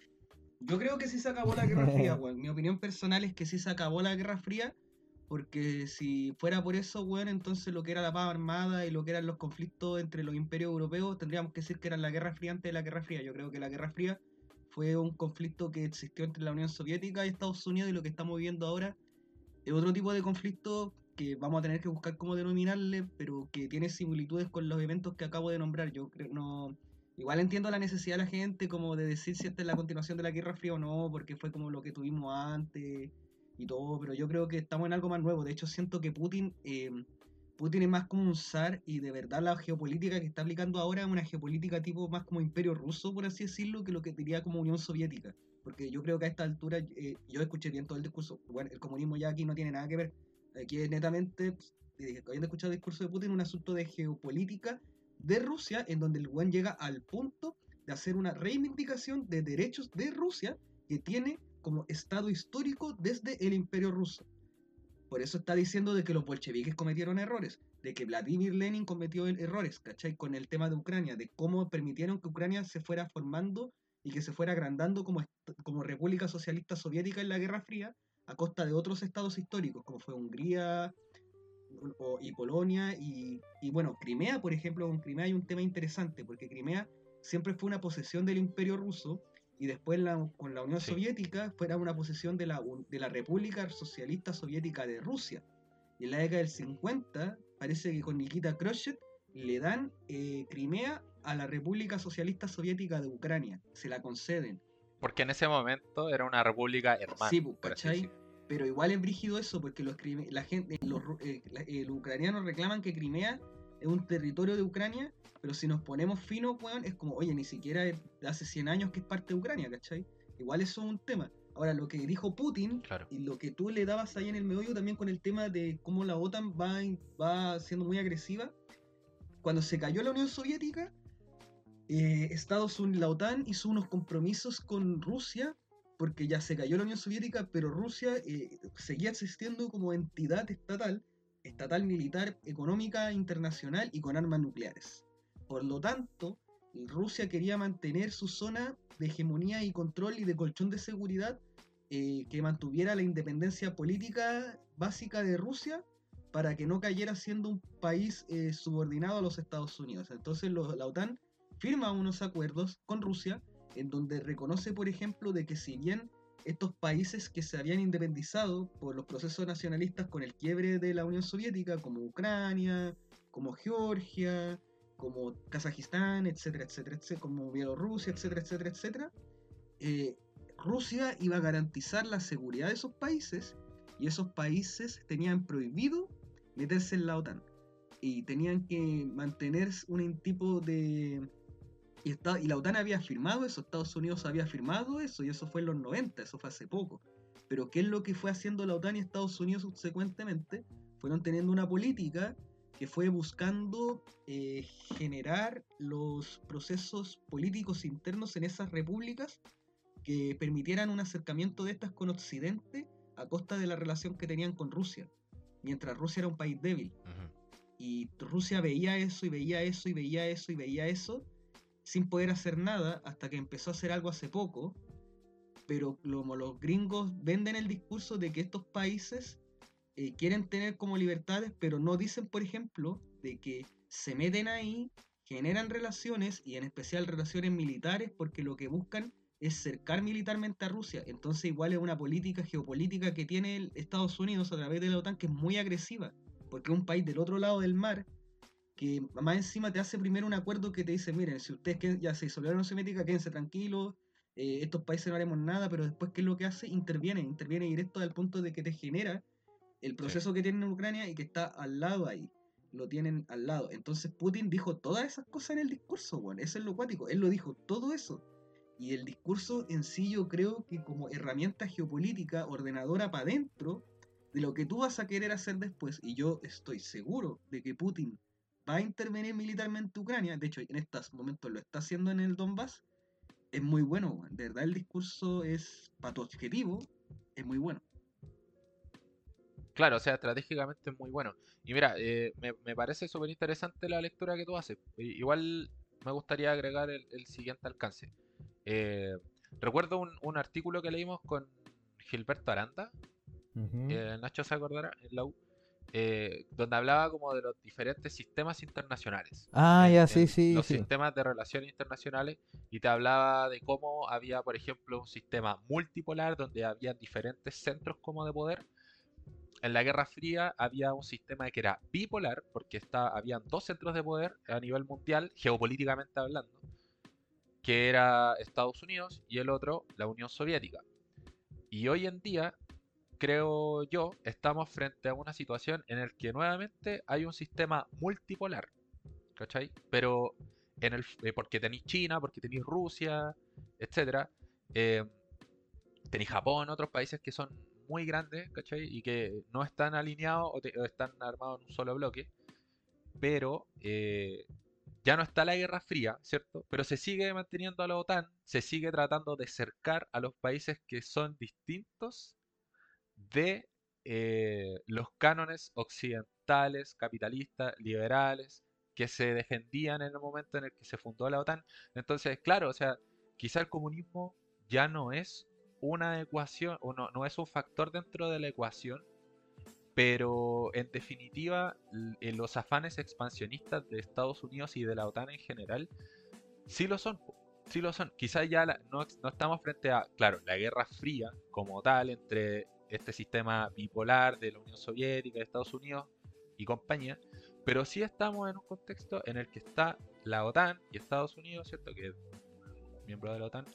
[SPEAKER 2] yo creo que sí se acabó la Guerra Fría, weón. Mi opinión personal es que sí se acabó la Guerra Fría, porque si fuera por eso, weón, entonces lo que era la paz armada y lo que eran los conflictos entre los imperios europeos, tendríamos que decir que era la Guerra Fría antes de la Guerra Fría. Yo creo que la Guerra Fría fue un conflicto que existió entre la Unión Soviética y Estados Unidos y lo que estamos viviendo ahora es otro tipo de conflicto que vamos a tener que buscar cómo denominarle, pero que tiene similitudes con los eventos que acabo de nombrar. Yo creo no igual entiendo la necesidad de la gente como de decir si esta es la continuación de la Guerra Fría o no, porque fue como lo que tuvimos antes y todo, pero yo creo que estamos en algo más nuevo. De hecho, siento que Putin eh, Putin es más como un zar y de verdad la geopolítica que está aplicando ahora es una geopolítica tipo más como imperio ruso, por así decirlo, que lo que diría como Unión Soviética. Porque yo creo que a esta altura, eh, yo escuché bien todo el discurso, bueno, el comunismo ya aquí no tiene nada que ver, aquí es netamente, pues, eh, habiendo escuchado el discurso de Putin, un asunto de geopolítica de Rusia, en donde el buen llega al punto de hacer una reivindicación de derechos de Rusia que tiene como estado histórico desde el imperio ruso. Por eso está diciendo de que los bolcheviques cometieron errores, de que Vladimir Lenin cometió er- errores, ¿cachai? Con el tema de Ucrania, de cómo permitieron que Ucrania se fuera formando y que se fuera agrandando como, como República Socialista Soviética en la Guerra Fría, a costa de otros estados históricos, como fue Hungría o- y Polonia, y, y bueno, Crimea, por ejemplo, con Crimea hay un tema interesante, porque Crimea siempre fue una posesión del Imperio Ruso, y después la- con la Unión
[SPEAKER 3] Sí.
[SPEAKER 2] Soviética fuera una posesión de la, de la República Socialista Soviética de Rusia. Y en la década del 50, parece que con Nikita Khrushchev le dan eh, Crimea a la República Socialista Soviética de Ucrania. Se la conceden.
[SPEAKER 3] Porque en ese momento era una república hermana.
[SPEAKER 2] Sí, pues, ¿cachai? Pero igual es brígido eso, porque los, la gente, los, eh, los ucranianos reclaman que Crimea es un territorio de Ucrania, pero si nos ponemos finos, weón, es como, oye, ni siquiera hace 100 años que es parte de Ucrania, ¿cachai? Igual eso es un tema. Ahora, lo que dijo Putin
[SPEAKER 3] Claro.
[SPEAKER 2] y lo que tú le dabas ahí en el meollo también con el tema de cómo la OTAN va, va siendo muy agresiva. Cuando se cayó la Unión Soviética, eh, Estados Unidos, la OTAN hizo unos compromisos con Rusia, porque ya se cayó la Unión Soviética, pero Rusia eh, seguía existiendo como entidad estatal, estatal militar, económica, internacional y con armas nucleares. Por lo tanto, Rusia quería mantener su zona de hegemonía y control y de colchón de seguridad eh, que mantuviera la independencia política básica de Rusia para que no cayera siendo un país eh, subordinado a los Estados Unidos. Entonces la OTAN firma unos acuerdos con Rusia en donde reconoce, por ejemplo, de que si bien estos países que se habían independizado por los procesos nacionalistas con el quiebre de la Unión Soviética, como Ucrania, como Georgia, como Kazajistán, etcétera, etcétera, etcétera, como Bielorrusia, etcétera, etcétera, etcétera, eh, Rusia iba a garantizar la seguridad de esos países y esos países tenían prohibido meterse en la OTAN y tenían que mantener un tipo de... Y, y la OTAN había firmado eso, Estados Unidos había firmado eso y eso fue en los 90, eso fue hace poco. Pero ¿qué es lo que fue haciendo la OTAN y Estados Unidos subsecuentemente? Fueron teniendo una política que fue buscando eh, generar los procesos políticos internos en esas repúblicas que permitieran un acercamiento de estas con Occidente a costa de la relación que tenían con Rusia, mientras Rusia era un país débil. Y Rusia veía eso y veía eso y veía eso y veía eso sin poder hacer nada hasta que empezó a hacer algo hace poco. Pero como los gringos venden el discurso de que estos países eh, quieren tener como libertades, pero no dicen, por ejemplo, de que se meten ahí, generan relaciones y en especial relaciones militares porque lo que buscan es cercar militarmente a Rusia. Entonces igual es una política geopolítica que tiene Estados Unidos a través de la OTAN que es muy agresiva, porque es un país del otro lado del mar que más encima te hace primero un acuerdo que te dice, miren, si ustedes ya se disolvieron la Unión Soviética, quédense tranquilos, eh, estos países no haremos nada, pero después, ¿qué es lo que hace? Interviene, interviene directo al punto de que te genera el proceso que tienen en Ucrania y que está al lado ahí. lo tienen al lado. Entonces Putin dijo todas esas cosas en el discurso, weón. Eso es lo cuático. Él lo dijo todo eso. Y el discurso en sí yo creo que como herramienta geopolítica, ordenadora para adentro, de lo que tú vas a querer hacer después, y yo estoy seguro de que Putin va a intervenir militarmente en Ucrania, de hecho en estos momentos lo está haciendo en el Donbass, es muy bueno. De verdad el discurso es, para tu objetivo, es muy bueno.
[SPEAKER 3] Claro, o sea, estratégicamente es muy bueno. Y mira, eh, me, me parece súper interesante la lectura que tú haces. Igual me gustaría agregar el, el siguiente alcance. Eh, recuerdo un, un artículo que leímos con Gilberto Aranda, eh, Nacho se acordará, en la U, eh, donde hablaba como de los diferentes sistemas internacionales.
[SPEAKER 1] Ah,
[SPEAKER 3] en-
[SPEAKER 1] ya, sí, sí,
[SPEAKER 3] Los
[SPEAKER 1] sí.
[SPEAKER 3] sistemas de relaciones internacionales y te hablaba de cómo había, por ejemplo, un sistema multipolar donde había diferentes centros como de poder. En la Guerra Fría había un sistema que era bipolar porque está, habían dos centros de poder a nivel mundial, geopolíticamente hablando, que era Estados Unidos y el otro la Unión Soviética. Y hoy en día, creo yo, estamos frente a una situación en la que nuevamente hay un sistema multipolar. ¿Cachai? Pero en el, eh, porque tenéis China, porque tenéis Rusia, etcétera. eh, tenéis Japón, otros países que son muy grandes, ¿cachai? Y que no están alineados o, te- o están armados en un solo bloque. Pero eh, ya no está la Guerra Fría, ¿cierto? Pero se sigue manteniendo a la OTAN, se sigue tratando de cercar a los países que son distintos de eh, los cánones occidentales, capitalistas, liberales, que se defendían en el momento en el que se fundó la OTAN. Entonces, claro, o sea, quizá el comunismo ya no es una ecuación, o no, no es un factor dentro de la ecuación, pero en definitiva, eh, los afanes expansionistas de Estados Unidos y de la OTAN en general, sí lo son. Sí lo son. Quizás ya la- no, no estamos frente a, claro, la Guerra Fría como tal entre este sistema bipolar de la Unión Soviética, de Estados Unidos y compañía, pero sí estamos en un contexto en el que está la OTAN y Estados Unidos, ¿cierto? Que es miembro de la OTAN,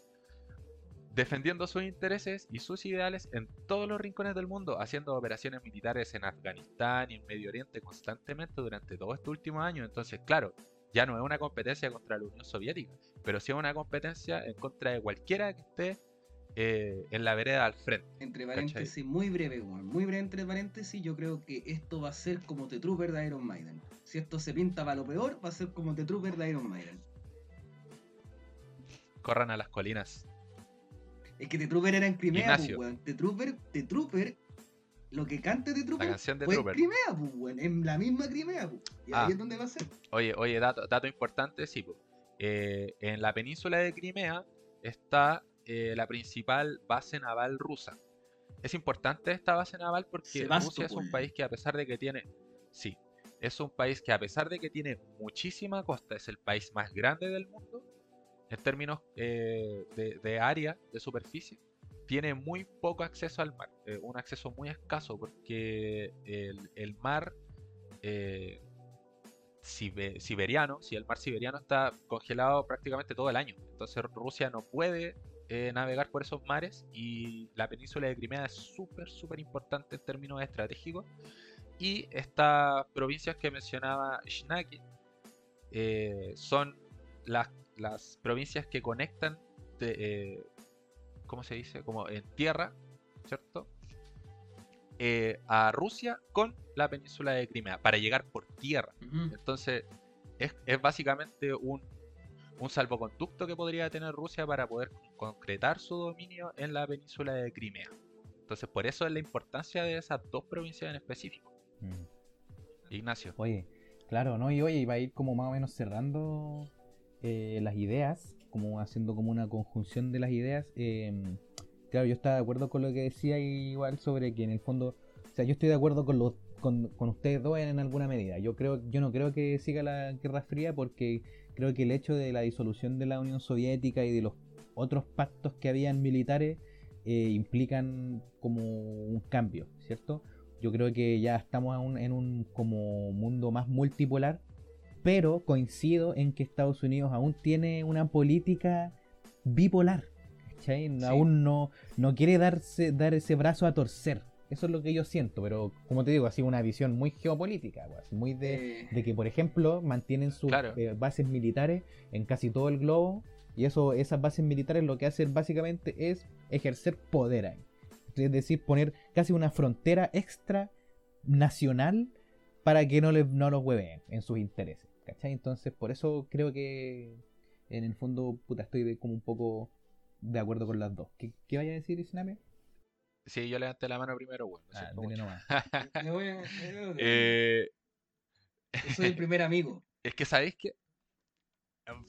[SPEAKER 3] defendiendo sus intereses y sus ideales en todos los rincones del mundo, haciendo operaciones militares en Afganistán y en Medio Oriente constantemente durante todos estos últimos años. Entonces, claro, ya no es una competencia contra la Unión Soviética, pero sí es una competencia en contra de cualquiera que esté eh, en la vereda al frente.
[SPEAKER 2] Entre
[SPEAKER 3] ¿Cachai?
[SPEAKER 2] paréntesis, muy breve, weón. Muy breve entre paréntesis, yo creo que esto va a ser como The Trooper de Iron Maiden. Si esto se pinta para lo peor, va a ser como The Trooper de Iron Maiden.
[SPEAKER 3] Corran a las colinas.
[SPEAKER 2] Es que The Trooper era en Crimea, pues, weón. The Trooper, The Trooper, lo que canta The
[SPEAKER 3] La
[SPEAKER 2] Trooper
[SPEAKER 3] canción de
[SPEAKER 2] fue
[SPEAKER 3] Trooper.
[SPEAKER 2] en Crimea, pues, weón. En la misma Crimea, pues. Y
[SPEAKER 3] Ah.
[SPEAKER 2] ahí es donde va a ser.
[SPEAKER 3] Oye, oye, dato, dato importante, sí. po. Eh, en la península de Crimea está eh, la principal base naval rusa. Es importante esta base naval porque. Rusia es un país que a pesar de que tiene, sí, es un país que a pesar de que tiene muchísima costa, es el país más grande del mundo en términos eh, de, de área, de superficie, tiene muy poco acceso al mar, eh, un acceso muy escaso porque el, el mar eh, sibe- siberiano, si el mar siberiano está congelado prácticamente todo el año. Entonces Rusia no puede eh, navegar por esos mares y la península de Crimea es súper, súper importante en términos estratégicos. Y estas provincias que mencionaba Shnaki eh, son las, las provincias que conectan, de, eh, ¿cómo se dice? Como en tierra, ¿cierto? Eh, a Rusia con la península de Crimea para llegar por tierra.
[SPEAKER 2] Ujú.
[SPEAKER 3] Entonces, es, es básicamente un, un salvoconducto que podría tener Rusia para poder concretar su dominio en la península de Crimea. Entonces, por eso es la importancia de esas dos provincias en específico.
[SPEAKER 1] Mm.
[SPEAKER 3] Ignacio.
[SPEAKER 1] Oye, claro, ¿no? Y oye, iba a ir como más o menos cerrando eh, las ideas, como haciendo como una conjunción de las ideas. eh, claro, yo estaba de acuerdo con lo que decía igual sobre que en el fondo, o sea, yo estoy de acuerdo con los con, con ustedes dos en alguna medida. Yo creo, yo no creo que siga la Guerra Fría porque creo que el hecho de la disolución de la Unión Soviética y de los otros pactos que habían militares eh, implican como un cambio, ¿cierto? Yo creo que ya estamos en un, en un como mundo más multipolar, pero coincido en que Estados Unidos aún tiene una política bipolar, ¿cachai?
[SPEAKER 2] Sí.
[SPEAKER 1] Aún no, no quiere darse, dar ese brazo a torcer, Eso es lo que yo siento, pero como te digo, ha sido una visión muy geopolítica, muy de,
[SPEAKER 2] Eh,
[SPEAKER 1] de que, por ejemplo, mantienen sus
[SPEAKER 3] Claro.
[SPEAKER 1] eh, bases militares en casi todo el globo y eso, esas bases militares lo que hacen básicamente es ejercer poder ahí. Es decir, poner casi una frontera extra nacional para que no, les, no los hueven en sus intereses. ¿Cachai? Entonces, por eso creo que en el fondo, puta, estoy de- como un poco de acuerdo con las dos. ¿Qué, qué vaya a decir, Isname?
[SPEAKER 3] Sí, yo levanté la mano primero, weón.
[SPEAKER 1] Ah, nomás.
[SPEAKER 2] me voy a- me voy a-
[SPEAKER 3] Eh,
[SPEAKER 2] Yo soy el primer amigo.
[SPEAKER 3] es que, ¿sabéis qué?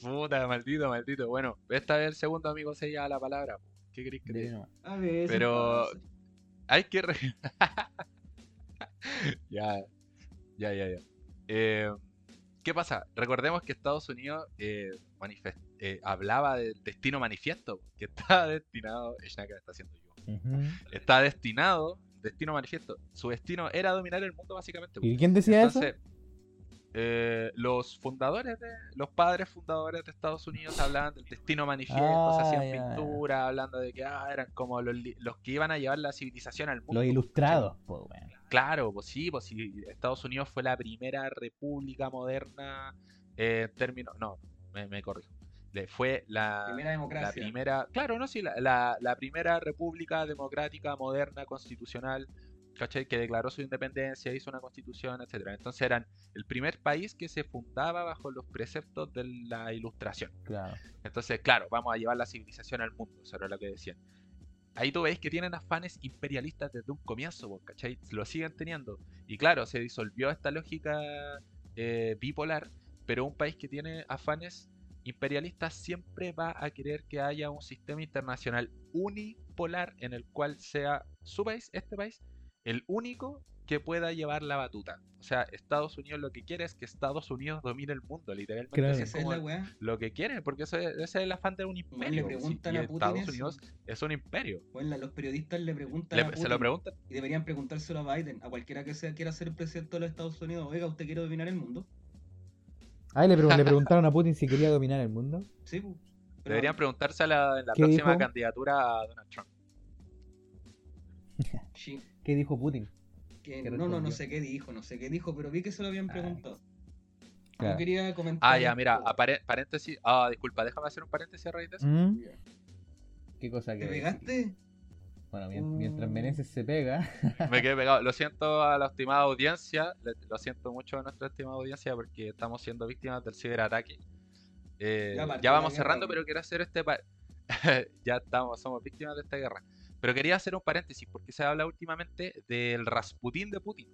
[SPEAKER 3] Puta, maldito, maldito. Bueno, esta vez el segundo amigo se lleva la palabra. ¿Qué queréis que te.
[SPEAKER 2] A ver,
[SPEAKER 3] Pero- Hay que... re- ya, ya, ya, ya. Eh, ¿Qué pasa? Recordemos que Estados Unidos eh, eh, hablaba del destino manifiesto, que está destinado... Shnaka está haciendo yo. Está destinado, destino manifiesto. Su destino era dominar el mundo básicamente.
[SPEAKER 1] ¿Y quién decía eso?
[SPEAKER 3] Entonces, eh, los fundadores, de, los padres fundadores de Estados Unidos hablaban del destino manifiesto, se hacían pintura, hablando de que ah, eran como los, los que iban a llevar la civilización al mundo.
[SPEAKER 1] Los ilustrados, weón.
[SPEAKER 3] Claro, pues sí, pues sí, Estados Unidos fue la primera república moderna eh, en términos... No, me, me corrijo. Le- Fue la
[SPEAKER 2] Primera
[SPEAKER 3] la
[SPEAKER 2] democracia.
[SPEAKER 3] primera, claro, no, sí, la, la- la primera república democrática, moderna, constitucional, ¿cachai? Que declaró su independencia, hizo una constitución, etcétera. Entonces eran el primer país que se fundaba bajo los preceptos de la ilustración.
[SPEAKER 1] Claro.
[SPEAKER 3] Entonces, claro, vamos a llevar la civilización al mundo, eso era lo que decían. Ahí tú veis que tienen afanes imperialistas desde un comienzo, ¿cachai? Lo siguen teniendo. Y claro, se disolvió esta lógica eh, bipolar, pero un país que tiene afanes imperialistas siempre va a querer que haya un sistema internacional unipolar en el cual sea su país, este país, el único que pueda llevar la batuta. O sea, Estados Unidos lo que quiere es que Estados Unidos domine el mundo, literalmente.
[SPEAKER 1] Claro.
[SPEAKER 3] es
[SPEAKER 2] Esa es
[SPEAKER 3] como
[SPEAKER 2] la weá.
[SPEAKER 3] lo que quiere, porque eso es- ese es el afán de un
[SPEAKER 2] le
[SPEAKER 3] imperio. sí, y
[SPEAKER 2] a Putin
[SPEAKER 3] Estados
[SPEAKER 2] eso.
[SPEAKER 3] Unidos es un imperio.
[SPEAKER 2] Bueno, los periodistas le preguntan
[SPEAKER 3] Le-
[SPEAKER 2] a
[SPEAKER 3] se
[SPEAKER 2] Putin,
[SPEAKER 3] lo preguntan.
[SPEAKER 2] y deberían preguntárselo a Biden, a cualquiera que sea quiera ser presidente de los Estados Unidos. Oiga, ¿usted quiere dominar el mundo?
[SPEAKER 1] Ah, le, le preguntaron a Putin si quería dominar el mundo.
[SPEAKER 2] Sí. Pero-
[SPEAKER 3] Deberían preguntarse a la, en la
[SPEAKER 1] ¿Qué
[SPEAKER 3] próxima
[SPEAKER 1] dijo?
[SPEAKER 3] candidatura a Donald Trump.
[SPEAKER 2] Sí,
[SPEAKER 1] ¿Qué dijo Putin?
[SPEAKER 2] que-
[SPEAKER 1] ¿Qué
[SPEAKER 2] no, no, no sé qué dijo, no sé qué dijo, pero vi que se lo habían preguntado.
[SPEAKER 1] claro.
[SPEAKER 2] Yo quería comentar.
[SPEAKER 3] Ah, ya, mira, paréntesis. Ah, disculpa, déjame hacer un paréntesis a raíz de eso.
[SPEAKER 1] ¿Mm? ¿Qué cosa que
[SPEAKER 2] ¿Te pegaste?
[SPEAKER 1] Bueno, mien- mientras. Meneses se pega.
[SPEAKER 3] Me quedé pegado. Lo siento a la estimada audiencia. Lo siento mucho a nuestra estimada audiencia porque estamos siendo víctimas del ciberataque. Eh,
[SPEAKER 2] Ya
[SPEAKER 3] vamos cerrando, pero quiero hacer este. pa- ya estamos, somos víctimas de esta guerra. Pero quería hacer un paréntesis porque se habla últimamente del Rasputín de Putin.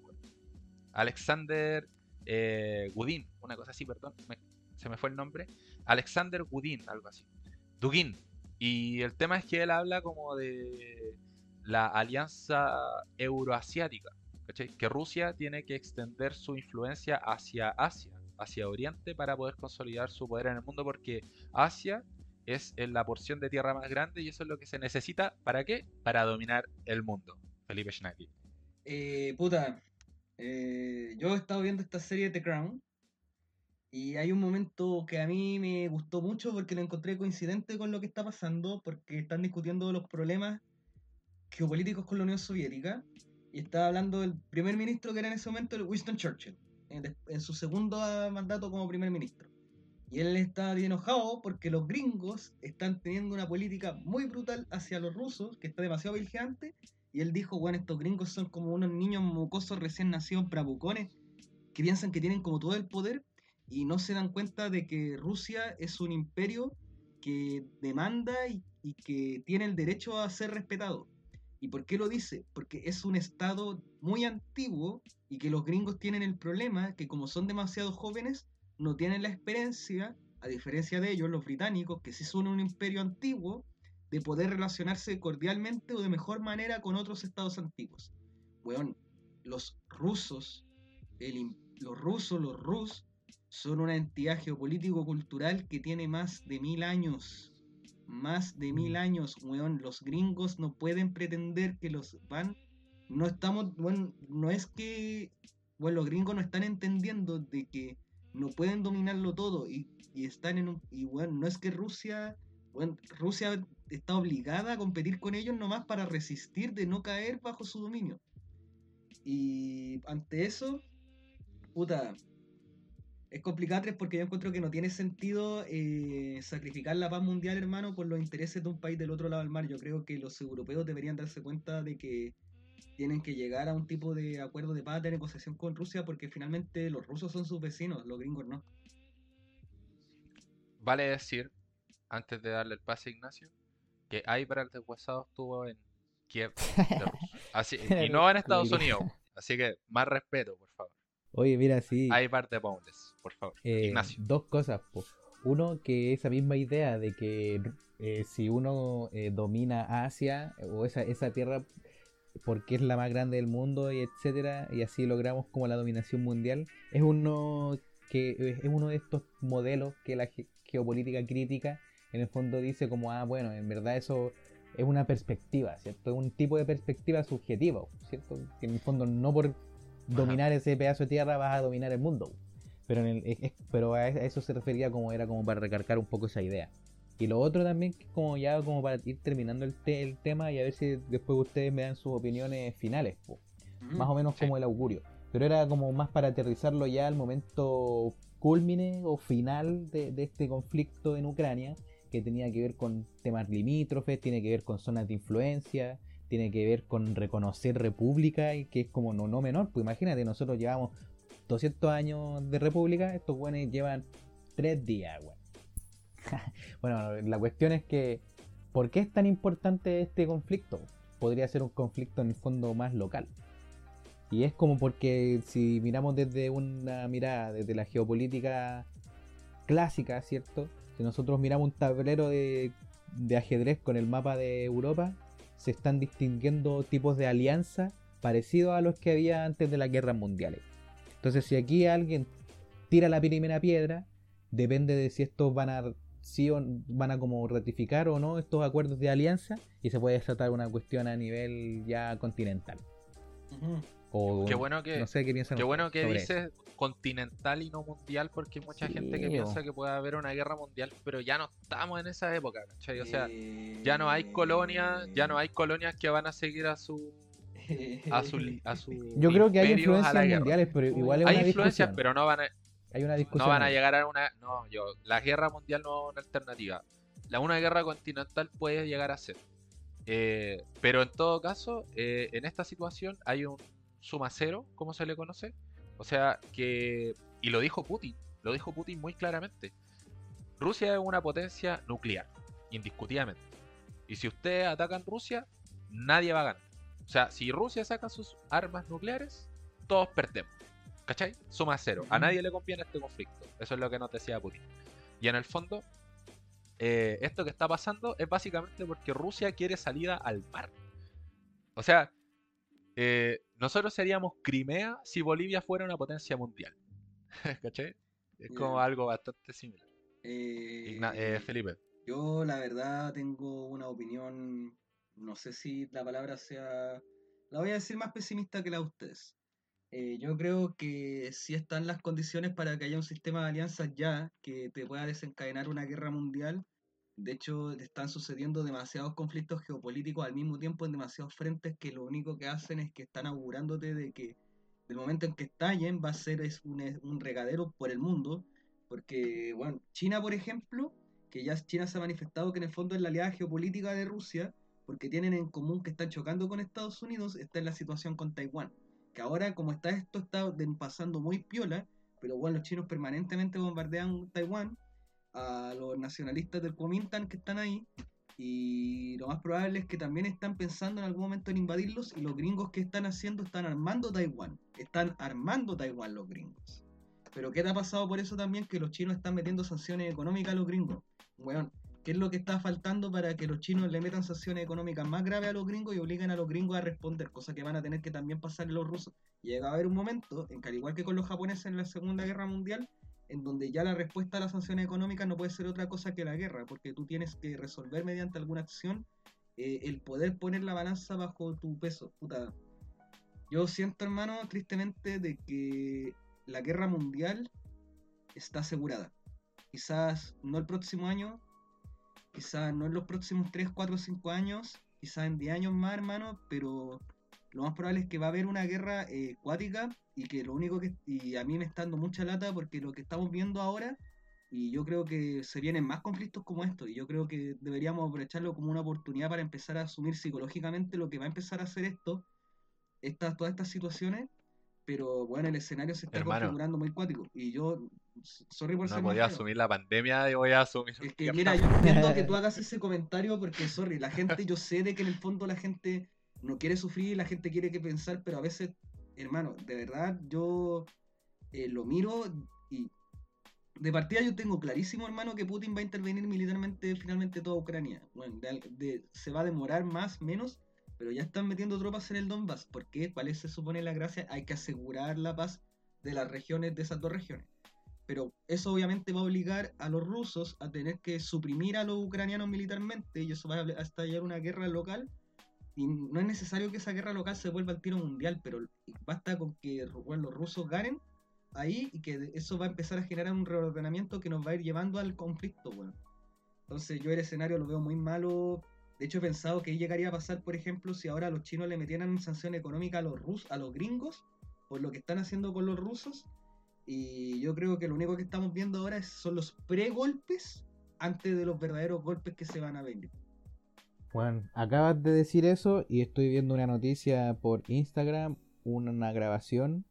[SPEAKER 3] Alexander eh, Gudin, una cosa así, perdón, me- se me fue el nombre. Alexander Gudin, algo así. Dugin. Y el tema es que él habla como de la alianza euroasiática. ¿cachai? Que Rusia tiene que extender su influencia hacia Asia, hacia Oriente, para poder consolidar su poder en el mundo, porque Asia es en la porción de tierra más grande y eso es lo que se necesita. ¿Para qué? Para dominar el mundo. Felipe Schnacki.
[SPEAKER 2] Eh, puta, eh, yo he estado viendo esta serie The Crown y hay un momento que a mí me gustó mucho porque lo encontré coincidente con lo que está pasando, porque están discutiendo los problemas geopolíticos con la Unión Soviética y estaba hablando del primer ministro que era en ese momento Winston Churchill, en, en su segundo ah, mandato como primer ministro. Y él está bien enojado porque los gringos están teniendo una política muy brutal hacia los rusos, que está demasiado vigilante, y él dijo, bueno, estos gringos son como unos niños mocosos recién nacidos bravucones que piensan que tienen como todo el poder y no se dan cuenta de que Rusia es un imperio que demanda y, y que tiene el derecho a ser respetado. ¿Y por qué lo dice? Porque es un estado muy antiguo y que los gringos tienen el problema que como son demasiado jóvenes, no tienen la experiencia, a diferencia de ellos, los británicos, que sí son un imperio antiguo, de poder relacionarse cordialmente o de mejor manera con otros estados antiguos. Weón, los rusos, el los rusos, los rus, son una entidad geopolítico-cultural que tiene más de mil años. Más de mil años, weón. Los gringos no pueden pretender que los van. No estamos, bueno, no es que, bueno, los gringos no están entendiendo de que no pueden dominarlo todo y, y están en un, y bueno, no es que Rusia, bueno, Rusia está obligada a competir con ellos nomás para resistir de no caer bajo su dominio. Y ante eso, puta, es complicado porque yo encuentro que no tiene sentido eh, sacrificar la paz mundial, hermano, por los intereses de un país del otro lado del mar. Yo creo que los europeos deberían darse cuenta de que tienen que llegar a un tipo de acuerdo de paz, de negociación con Rusia, porque finalmente los rusos son sus vecinos, los gringos no.
[SPEAKER 3] Vale decir, antes de darle el pase a Ignacio, que Ibar deshuesado estuvo en Kiev, Así, y no en Estados Unidos. Así que más respeto, por favor.
[SPEAKER 1] Oye, mira, sí.
[SPEAKER 3] Ibar de Boundless, por favor.
[SPEAKER 1] Eh,
[SPEAKER 3] Ignacio.
[SPEAKER 1] Dos cosas. Uno, que esa misma idea de que eh, si uno eh, domina Asia o esa, esa tierra porque es la más grande del mundo y etcétera y así logramos como la dominación mundial es uno que es uno de estos modelos que la geopolítica crítica en el fondo dice como ah bueno en verdad eso es una perspectiva cierto es un tipo de perspectiva subjetiva cierto que en el fondo no por dominar ese pedazo de tierra vas a dominar el mundo. Pero en el, pero a eso se refería como era como para recargar un poco esa idea. Y lo otro también, que como ya como para ir terminando el, el tema y a ver si después ustedes me dan sus opiniones finales, más o menos como el augurio. Pero era como más para aterrizarlo ya al momento culmine o final de, este conflicto en Ucrania, que tenía que ver con temas limítrofes, tiene que ver con zonas de influencia, tiene que ver con reconocer república y que es como no, no menor, pues imagínate, nosotros llevamos 200 años de república, estos buenos llevan 3 días, güey. bueno, la cuestión es que, ¿por qué es tan importante este conflicto? Podría ser un conflicto en el fondo más local. Y es como porque si miramos desde una mirada, desde la geopolítica clásica, ¿cierto? Si nosotros miramos un tablero de, de ajedrez con el mapa de Europa, se están distinguiendo tipos de alianza parecidos a los que había antes de las guerras mundiales. Entonces, si aquí alguien tira la primera piedra, depende de si estos van a si van a como ratificar o no estos acuerdos de alianza y se puede tratar una cuestión a nivel ya continental.
[SPEAKER 3] Qué bueno que, no sé qué piensan qué bueno que dices continental y no mundial porque hay mucha gente que piensa que puede haber una guerra mundial, pero ya no estamos en esa época, ¿cachai? O sea, ya no hay colonias, ya no hay colonias que van a seguir a su a su, a su
[SPEAKER 1] Yo creo que hay influencias mundiales, pero igual es
[SPEAKER 3] hay influencias, pero no van a
[SPEAKER 1] hay una discusión.
[SPEAKER 3] No van a llegar a una. No, yo. La guerra mundial no es una alternativa. La una guerra continental puede llegar a ser. Eh, pero en todo caso, eh, en esta situación hay un suma cero, como se le conoce. O sea que. Y lo dijo Putin. Lo dijo Putin muy claramente. Rusia es una potencia nuclear, indiscutiblemente. Y si ustedes atacan Rusia, nadie va a ganar. O sea, si Rusia saca sus armas nucleares, todos perdemos. ¿Cachai? Suma cero. A nadie le conviene este conflicto. Eso es lo que nos decía Putin. Y en el fondo, eh, esto que está pasando es básicamente porque Rusia quiere salida al mar. O sea, eh, nosotros seríamos Crimea si Bolivia fuera una potencia mundial. ¿Cachai? Es como algo bastante similar.
[SPEAKER 2] Eh,
[SPEAKER 3] Felipe.
[SPEAKER 2] Yo la verdad tengo una opinión, no sé si la palabra sea, la voy a decir más pesimista que la de ustedes. Eh, yo creo que sí están las condiciones para que haya un sistema de alianzas ya que te pueda desencadenar una guerra mundial. De hecho, están sucediendo demasiados conflictos geopolíticos al mismo tiempo en demasiados frentes que lo único que hacen es que están augurándote de que el momento en que estallen va a ser es un, regadero por el mundo. Porque, bueno, China, por ejemplo, que ya China se ha manifestado que en el fondo es la aliada geopolítica de Rusia, porque tienen en común que están chocando con Estados Unidos, está en la situación con Taiwán que ahora como está esto está pasando muy piola, pero bueno, los chinos permanentemente bombardean Taiwán, a los nacionalistas del Kuomintang que están ahí, y lo más probable es que también están pensando en algún momento en invadirlos, y los gringos que están haciendo están armando Taiwán, están armando Taiwán los gringos. Pero ¿qué te ha pasado por eso también? Que los chinos están metiendo sanciones económicas a los gringos. Bueno, ¿Qué es lo que está faltando para que los chinos le metan sanciones económicas más graves a los gringos y obliguen a los gringos a responder? Cosa que van a tener que también pasar los rusos. Llega a haber un momento en que, al igual que con los japoneses en la Segunda Guerra Mundial, en donde ya la respuesta a las sanciones económicas no puede ser otra cosa que la guerra, porque tú tienes que resolver mediante alguna acción eh, el poder poner la balanza bajo tu peso. Puta. Yo siento, hermano, tristemente, de que la guerra mundial está asegurada. Quizás no el próximo año, quizás no en los próximos 3, 4, 5 años, quizás en 10 años más, hermano, pero lo más probable es que va a haber una guerra eh, acuática y que lo único que, y a mí me está dando mucha lata porque lo que estamos viendo ahora, y yo creo que se vienen más conflictos como estos, y yo creo que deberíamos aprovecharlo como una oportunidad para empezar a asumir psicológicamente lo que va a empezar a hacer esto, estas, todas estas situaciones, pero bueno, el escenario se está
[SPEAKER 3] Hermano.
[SPEAKER 2] configurando muy cuático, y yo, sorry por
[SPEAKER 3] No
[SPEAKER 2] ser
[SPEAKER 3] podía asumir la pandemia y voy a asumir.
[SPEAKER 2] Es que mira, yo entiendo que tú hagas ese comentario porque, sorry, la gente, yo sé de que en el fondo la gente no quiere sufrir, la gente quiere que pensar, pero a veces, hermano, de verdad yo eh, lo miro y de partida yo tengo clarísimo, hermano, que Putin va a intervenir militarmente finalmente toda Ucrania. Bueno, de- de- se va a demorar más, menos, pero ya están metiendo tropas en el Donbass. ¿Por qué? ¿Cuál es, se supone la gracia? Hay que asegurar la paz de las regiones, de esas dos regiones pero eso obviamente va a obligar a los rusos a tener que suprimir a los ucranianos militarmente y eso va a estallar una guerra local y no es necesario que esa guerra local se vuelva al tiro mundial, pero basta con que bueno, los rusos ganen ahí y que eso va a empezar a generar un reordenamiento que nos va a ir llevando al conflicto, bueno. Entonces yo el escenario lo veo muy malo. De hecho he pensado que llegaría a pasar, por ejemplo, si ahora los chinos le metieran sanción económica a los rus a los gringos por lo que están haciendo con los rusos y yo creo que lo único que estamos viendo ahora son los pre-golpes antes de los verdaderos golpes que se van a venir.
[SPEAKER 1] Bueno, acabas de decir eso y estoy viendo una noticia por Instagram, una grabación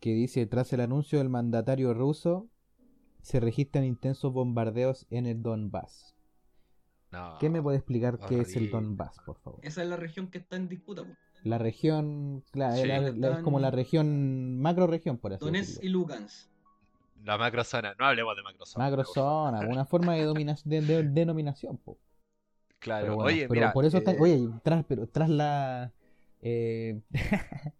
[SPEAKER 1] que dice, tras el anuncio del mandatario ruso, se registran intensos bombardeos en el Donbass.
[SPEAKER 3] No.
[SPEAKER 1] ¿Qué me puede explicar qué es el. Donbass, por favor?
[SPEAKER 2] Esa es la región que está en disputa. po.
[SPEAKER 1] La región, claro,
[SPEAKER 3] Sí.
[SPEAKER 1] la- la- es como la región, macro región, por así
[SPEAKER 2] Donetsk
[SPEAKER 1] decirlo.
[SPEAKER 2] y Lugansk.
[SPEAKER 3] La macrozona. No hablemos de macrozona.
[SPEAKER 1] Macro
[SPEAKER 3] por favor.
[SPEAKER 1] zona, una forma de- de- denominación, po.
[SPEAKER 3] Claro.
[SPEAKER 1] Pero bueno,
[SPEAKER 3] Oye,
[SPEAKER 1] pero
[SPEAKER 3] mira.
[SPEAKER 1] por eso está-
[SPEAKER 3] eh,
[SPEAKER 1] oye, tras, pero tras la eh,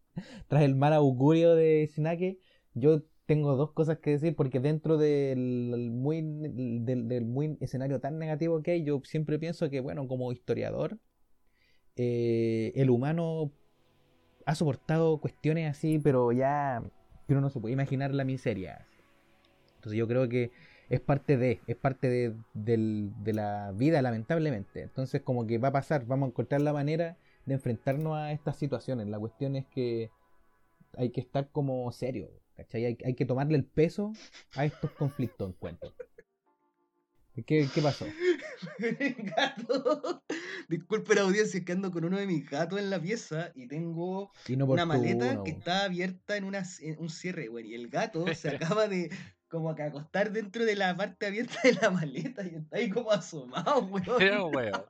[SPEAKER 1] tras el mal augurio de Sinake, yo tengo dos cosas que decir porque dentro del muy del, del muy escenario tan negativo que hay, yo siempre pienso que bueno, como historiador, eh, el humano ha soportado cuestiones así, pero ya uno no se puede imaginar la miseria. Entonces yo creo que es parte de, es parte de, del- de la vida, lamentablemente. Entonces como que va a pasar, vamos a encontrar la manera de enfrentarnos a estas situaciones. La cuestión es que hay que estar como serio, ¿cachai? Hay, hay que tomarle el peso a estos conflictos, encuentro. ¿Qué, qué pasó?
[SPEAKER 2] Gato. Disculpe la audiencia, es que ando con uno de mis gatos en la pieza y tengo una maleta que está abierta en, una, en un cierre, güey. Y el gato se acaba de como que acostar dentro de la parte abierta de la maleta y está ahí como asomado, güey.
[SPEAKER 3] Pero, weón,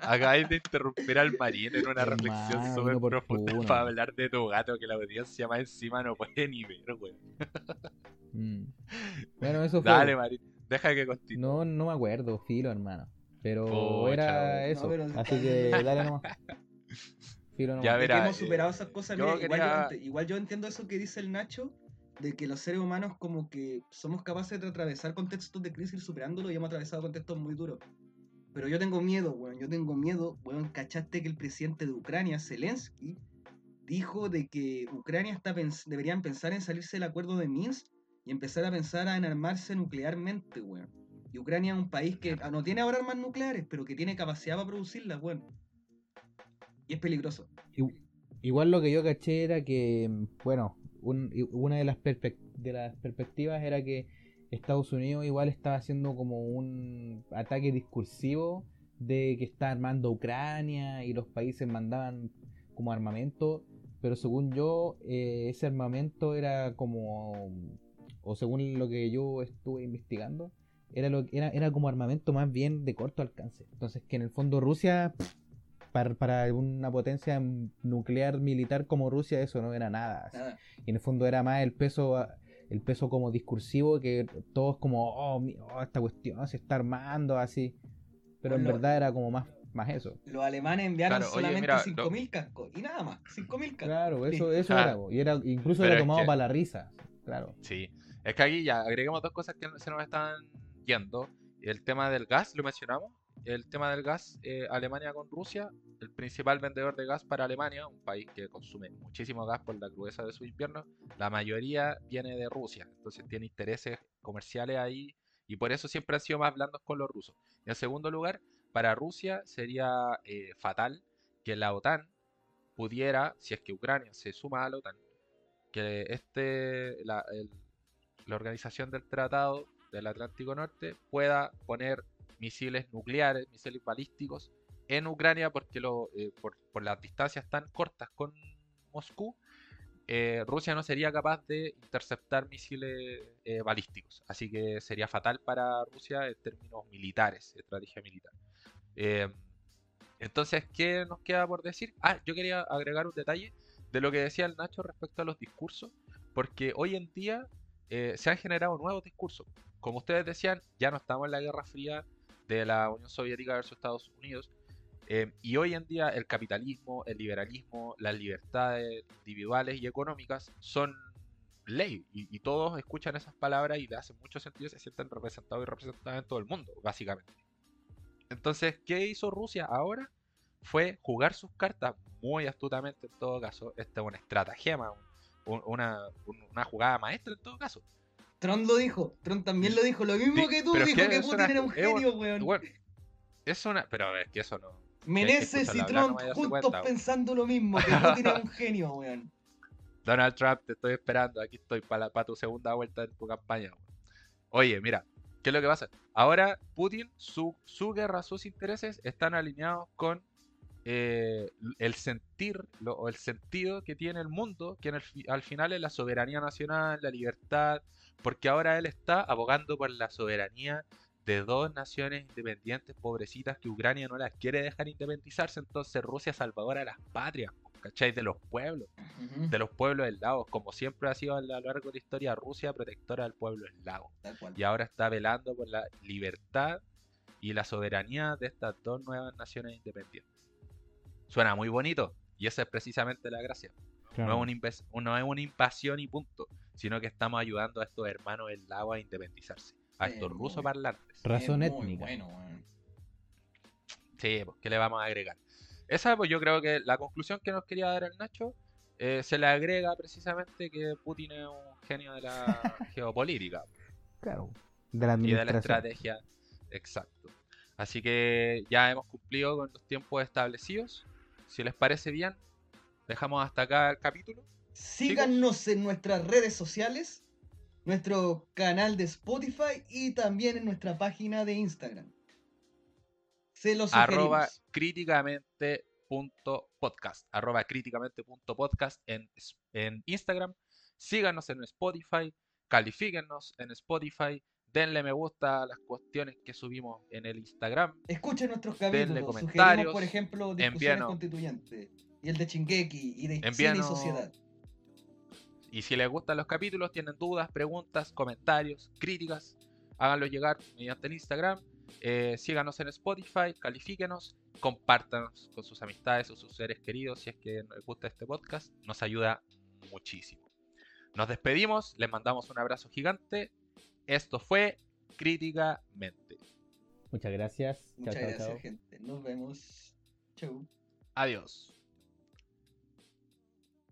[SPEAKER 3] acabáis de interrumpir al Marín en una reflexión súper profunda para hablar de tu gato que la audiencia más encima no puede ni ver, weón.
[SPEAKER 1] Mm. Bueno, eso fue.
[SPEAKER 3] Dale, Marín, deja que continúe.
[SPEAKER 1] No, no me acuerdo, filo, hermano. Pero
[SPEAKER 3] Pucha,
[SPEAKER 1] era
[SPEAKER 3] weón.
[SPEAKER 1] eso.
[SPEAKER 2] No, pero
[SPEAKER 1] Así que dale nomás. Filo nomás.
[SPEAKER 3] Ya verá,
[SPEAKER 2] hemos superado
[SPEAKER 3] eh,
[SPEAKER 2] esas cosas.
[SPEAKER 3] yo
[SPEAKER 2] mira,
[SPEAKER 3] quería-
[SPEAKER 2] igual yo entiendo eso que dice el Nacho, de que los seres humanos como que somos capaces de atravesar contextos de crisis superándolo y hemos atravesado contextos muy duros. Pero yo tengo miedo, weón, yo tengo miedo, weón, ¿cachaste que el presidente de Ucrania, Zelensky, dijo de que Ucrania está pens- deberían pensar en salirse del acuerdo de Minsk y empezar a pensar en armarse nuclearmente, weón? Y Ucrania es un país que no tiene ahora armas nucleares, pero que tiene capacidad para producirlas, weón. Y es peligroso.
[SPEAKER 1] Igual lo que yo caché era que, bueno, una de las, perspectivas era que Estados Unidos igual estaba haciendo como un ataque discursivo de que está armando Ucrania y los países mandaban como armamento, pero según yo eh, ese armamento era como, o según lo que yo estuve investigando, era, era, era como armamento más bien de corto alcance. Entonces que en el fondo Rusia para, para una potencia nuclear militar como Rusia eso no era nada. Y en el fondo era más el peso el peso como discursivo que todos como oh, oh, esta cuestión se está armando así. Pero en verdad era como más más eso.
[SPEAKER 2] Los alemanes enviaron
[SPEAKER 3] Claro,
[SPEAKER 2] solamente
[SPEAKER 3] mira,
[SPEAKER 2] 5.000 cascos y nada más, 5.000 cascos.
[SPEAKER 1] Claro, eso eso
[SPEAKER 3] Ah.
[SPEAKER 1] era, y era incluso era tomado
[SPEAKER 3] que-
[SPEAKER 1] para la risa, claro.
[SPEAKER 3] Sí, es que aquí ya agreguemos dos cosas que se nos están yendo. El tema del gas, lo mencionamos. El tema del gas, eh, Alemania con Rusia, el principal vendedor de gas para Alemania, un país que consume muchísimo gas por la crudeza de su invierno, la mayoría viene de Rusia, entonces tiene intereses comerciales ahí y por eso siempre han sido más blandos con los rusos. En segundo lugar, para Rusia sería eh, fatal que la OTAN pudiera, si es que Ucrania se suma a la OTAN, que este, la, la organización del Tratado del Atlántico Norte pueda poner misiles nucleares, misiles balísticos en Ucrania porque lo, eh, por, las distancias tan cortas con Moscú, eh, Rusia no sería capaz de interceptar misiles eh, balísticos. Así que sería fatal para Rusia en términos militares, estrategia militar. Eh, entonces, ¿qué nos queda por decir? Ah, yo quería agregar un detalle de lo que decía el Nacho respecto a los discursos, porque hoy en día se han generado nuevos discursos. Como ustedes decían, ya no estamos en la Guerra Fría de la Unión Soviética versus Estados Unidos, eh, y hoy en día el capitalismo, el liberalismo, las libertades individuales y económicas son ley, y, todos escuchan esas palabras y le hacen mucho sentido se sienten representados y representados en todo el mundo, básicamente. Entonces, ¿qué hizo Rusia ahora? Fue jugar sus cartas muy astutamente en todo caso. Esta es una estratagema, un- una, un- una jugada maestra en todo caso.
[SPEAKER 2] Trump lo dijo, Trump también lo dijo, lo mismo que tú,
[SPEAKER 3] pero es
[SPEAKER 2] dijo
[SPEAKER 3] que
[SPEAKER 2] Putin
[SPEAKER 3] una-
[SPEAKER 2] era un
[SPEAKER 3] es
[SPEAKER 2] genio, weón.
[SPEAKER 3] Es una. Pero es que eso no.
[SPEAKER 2] Meneses y
[SPEAKER 3] no
[SPEAKER 2] Trump
[SPEAKER 3] darse
[SPEAKER 2] juntos
[SPEAKER 3] cuenta,
[SPEAKER 2] pensando lo mismo, que Putin era un genio, weón.
[SPEAKER 3] Donald Trump, te estoy esperando. Aquí estoy para tu segunda vuelta en tu campaña. weón. Oye, mira, ¿qué es lo que pasa? Ahora Putin, su, su guerra, sus intereses están alineados con eh, el sentir lo- o el sentido que tiene el mundo, que en el fi- al final es la soberanía nacional, la libertad, porque ahora él está abogando por la soberanía de dos naciones independientes pobrecitas que Ucrania no las quiere dejar independizarse, entonces Rusia salvadora de las patrias, ¿cachai? De los pueblos de los pueblos eslavos, como siempre ha sido a lo largo de la historia Rusia protectora del pueblo eslavo. Y ahora está velando por la libertad y la soberanía de estas dos nuevas naciones independientes. Suena muy bonito, y esa es precisamente la gracia.
[SPEAKER 1] Claro.
[SPEAKER 3] No, es una no es una invasión y punto, sino que estamos ayudando a estos hermanos eslavos a independizarse, a
[SPEAKER 2] Eh,
[SPEAKER 3] estos
[SPEAKER 2] muy
[SPEAKER 3] rusos parlantes.
[SPEAKER 1] Razón
[SPEAKER 2] Es muy
[SPEAKER 1] étnica.
[SPEAKER 2] bueno, weón.
[SPEAKER 3] Sí, pues, ¿qué le vamos a agregar? Esa, pues yo creo que la conclusión que nos quería dar el Nacho eh, se le agrega precisamente que Putin es un genio de la geopolítica
[SPEAKER 1] Claro. De la
[SPEAKER 3] y de la estrategia. Exacto. Así que ya hemos cumplido con los tiempos establecidos. Si les parece bien, dejamos hasta acá el capítulo.
[SPEAKER 2] Síganos en nuestras redes sociales, nuestro canal de Spotify y también en nuestra página de Instagram. Se los
[SPEAKER 3] arroba
[SPEAKER 2] sugerimos.
[SPEAKER 3] críticamente.podcast. Arroba críticamente.podcast en, Instagram. Síganos en Spotify. Califíquennos en Spotify. Denle me gusta a las cuestiones que subimos en el Instagram.
[SPEAKER 2] Escuchen nuestros
[SPEAKER 3] denle
[SPEAKER 2] capítulos. Sugerimos,
[SPEAKER 3] comentarios,
[SPEAKER 2] por ejemplo, discusiones
[SPEAKER 3] envíanos-
[SPEAKER 2] constituyentes. Y el de Chingeki y de cine y
[SPEAKER 3] Envíanos-
[SPEAKER 2] sociedad.
[SPEAKER 3] Y si les gustan los capítulos, tienen dudas, preguntas, comentarios, críticas, háganlo llegar mediante el Instagram. Eh, síganos en Spotify, califíquenos, compártanos con sus amistades o sus seres queridos si es que les gusta este podcast. Nos ayuda muchísimo. Nos despedimos, les mandamos un abrazo gigante. Esto fue Críticamente.
[SPEAKER 1] Muchas gracias.
[SPEAKER 2] Muchas gracias, gente. Nos vemos. Chau.
[SPEAKER 3] Adiós.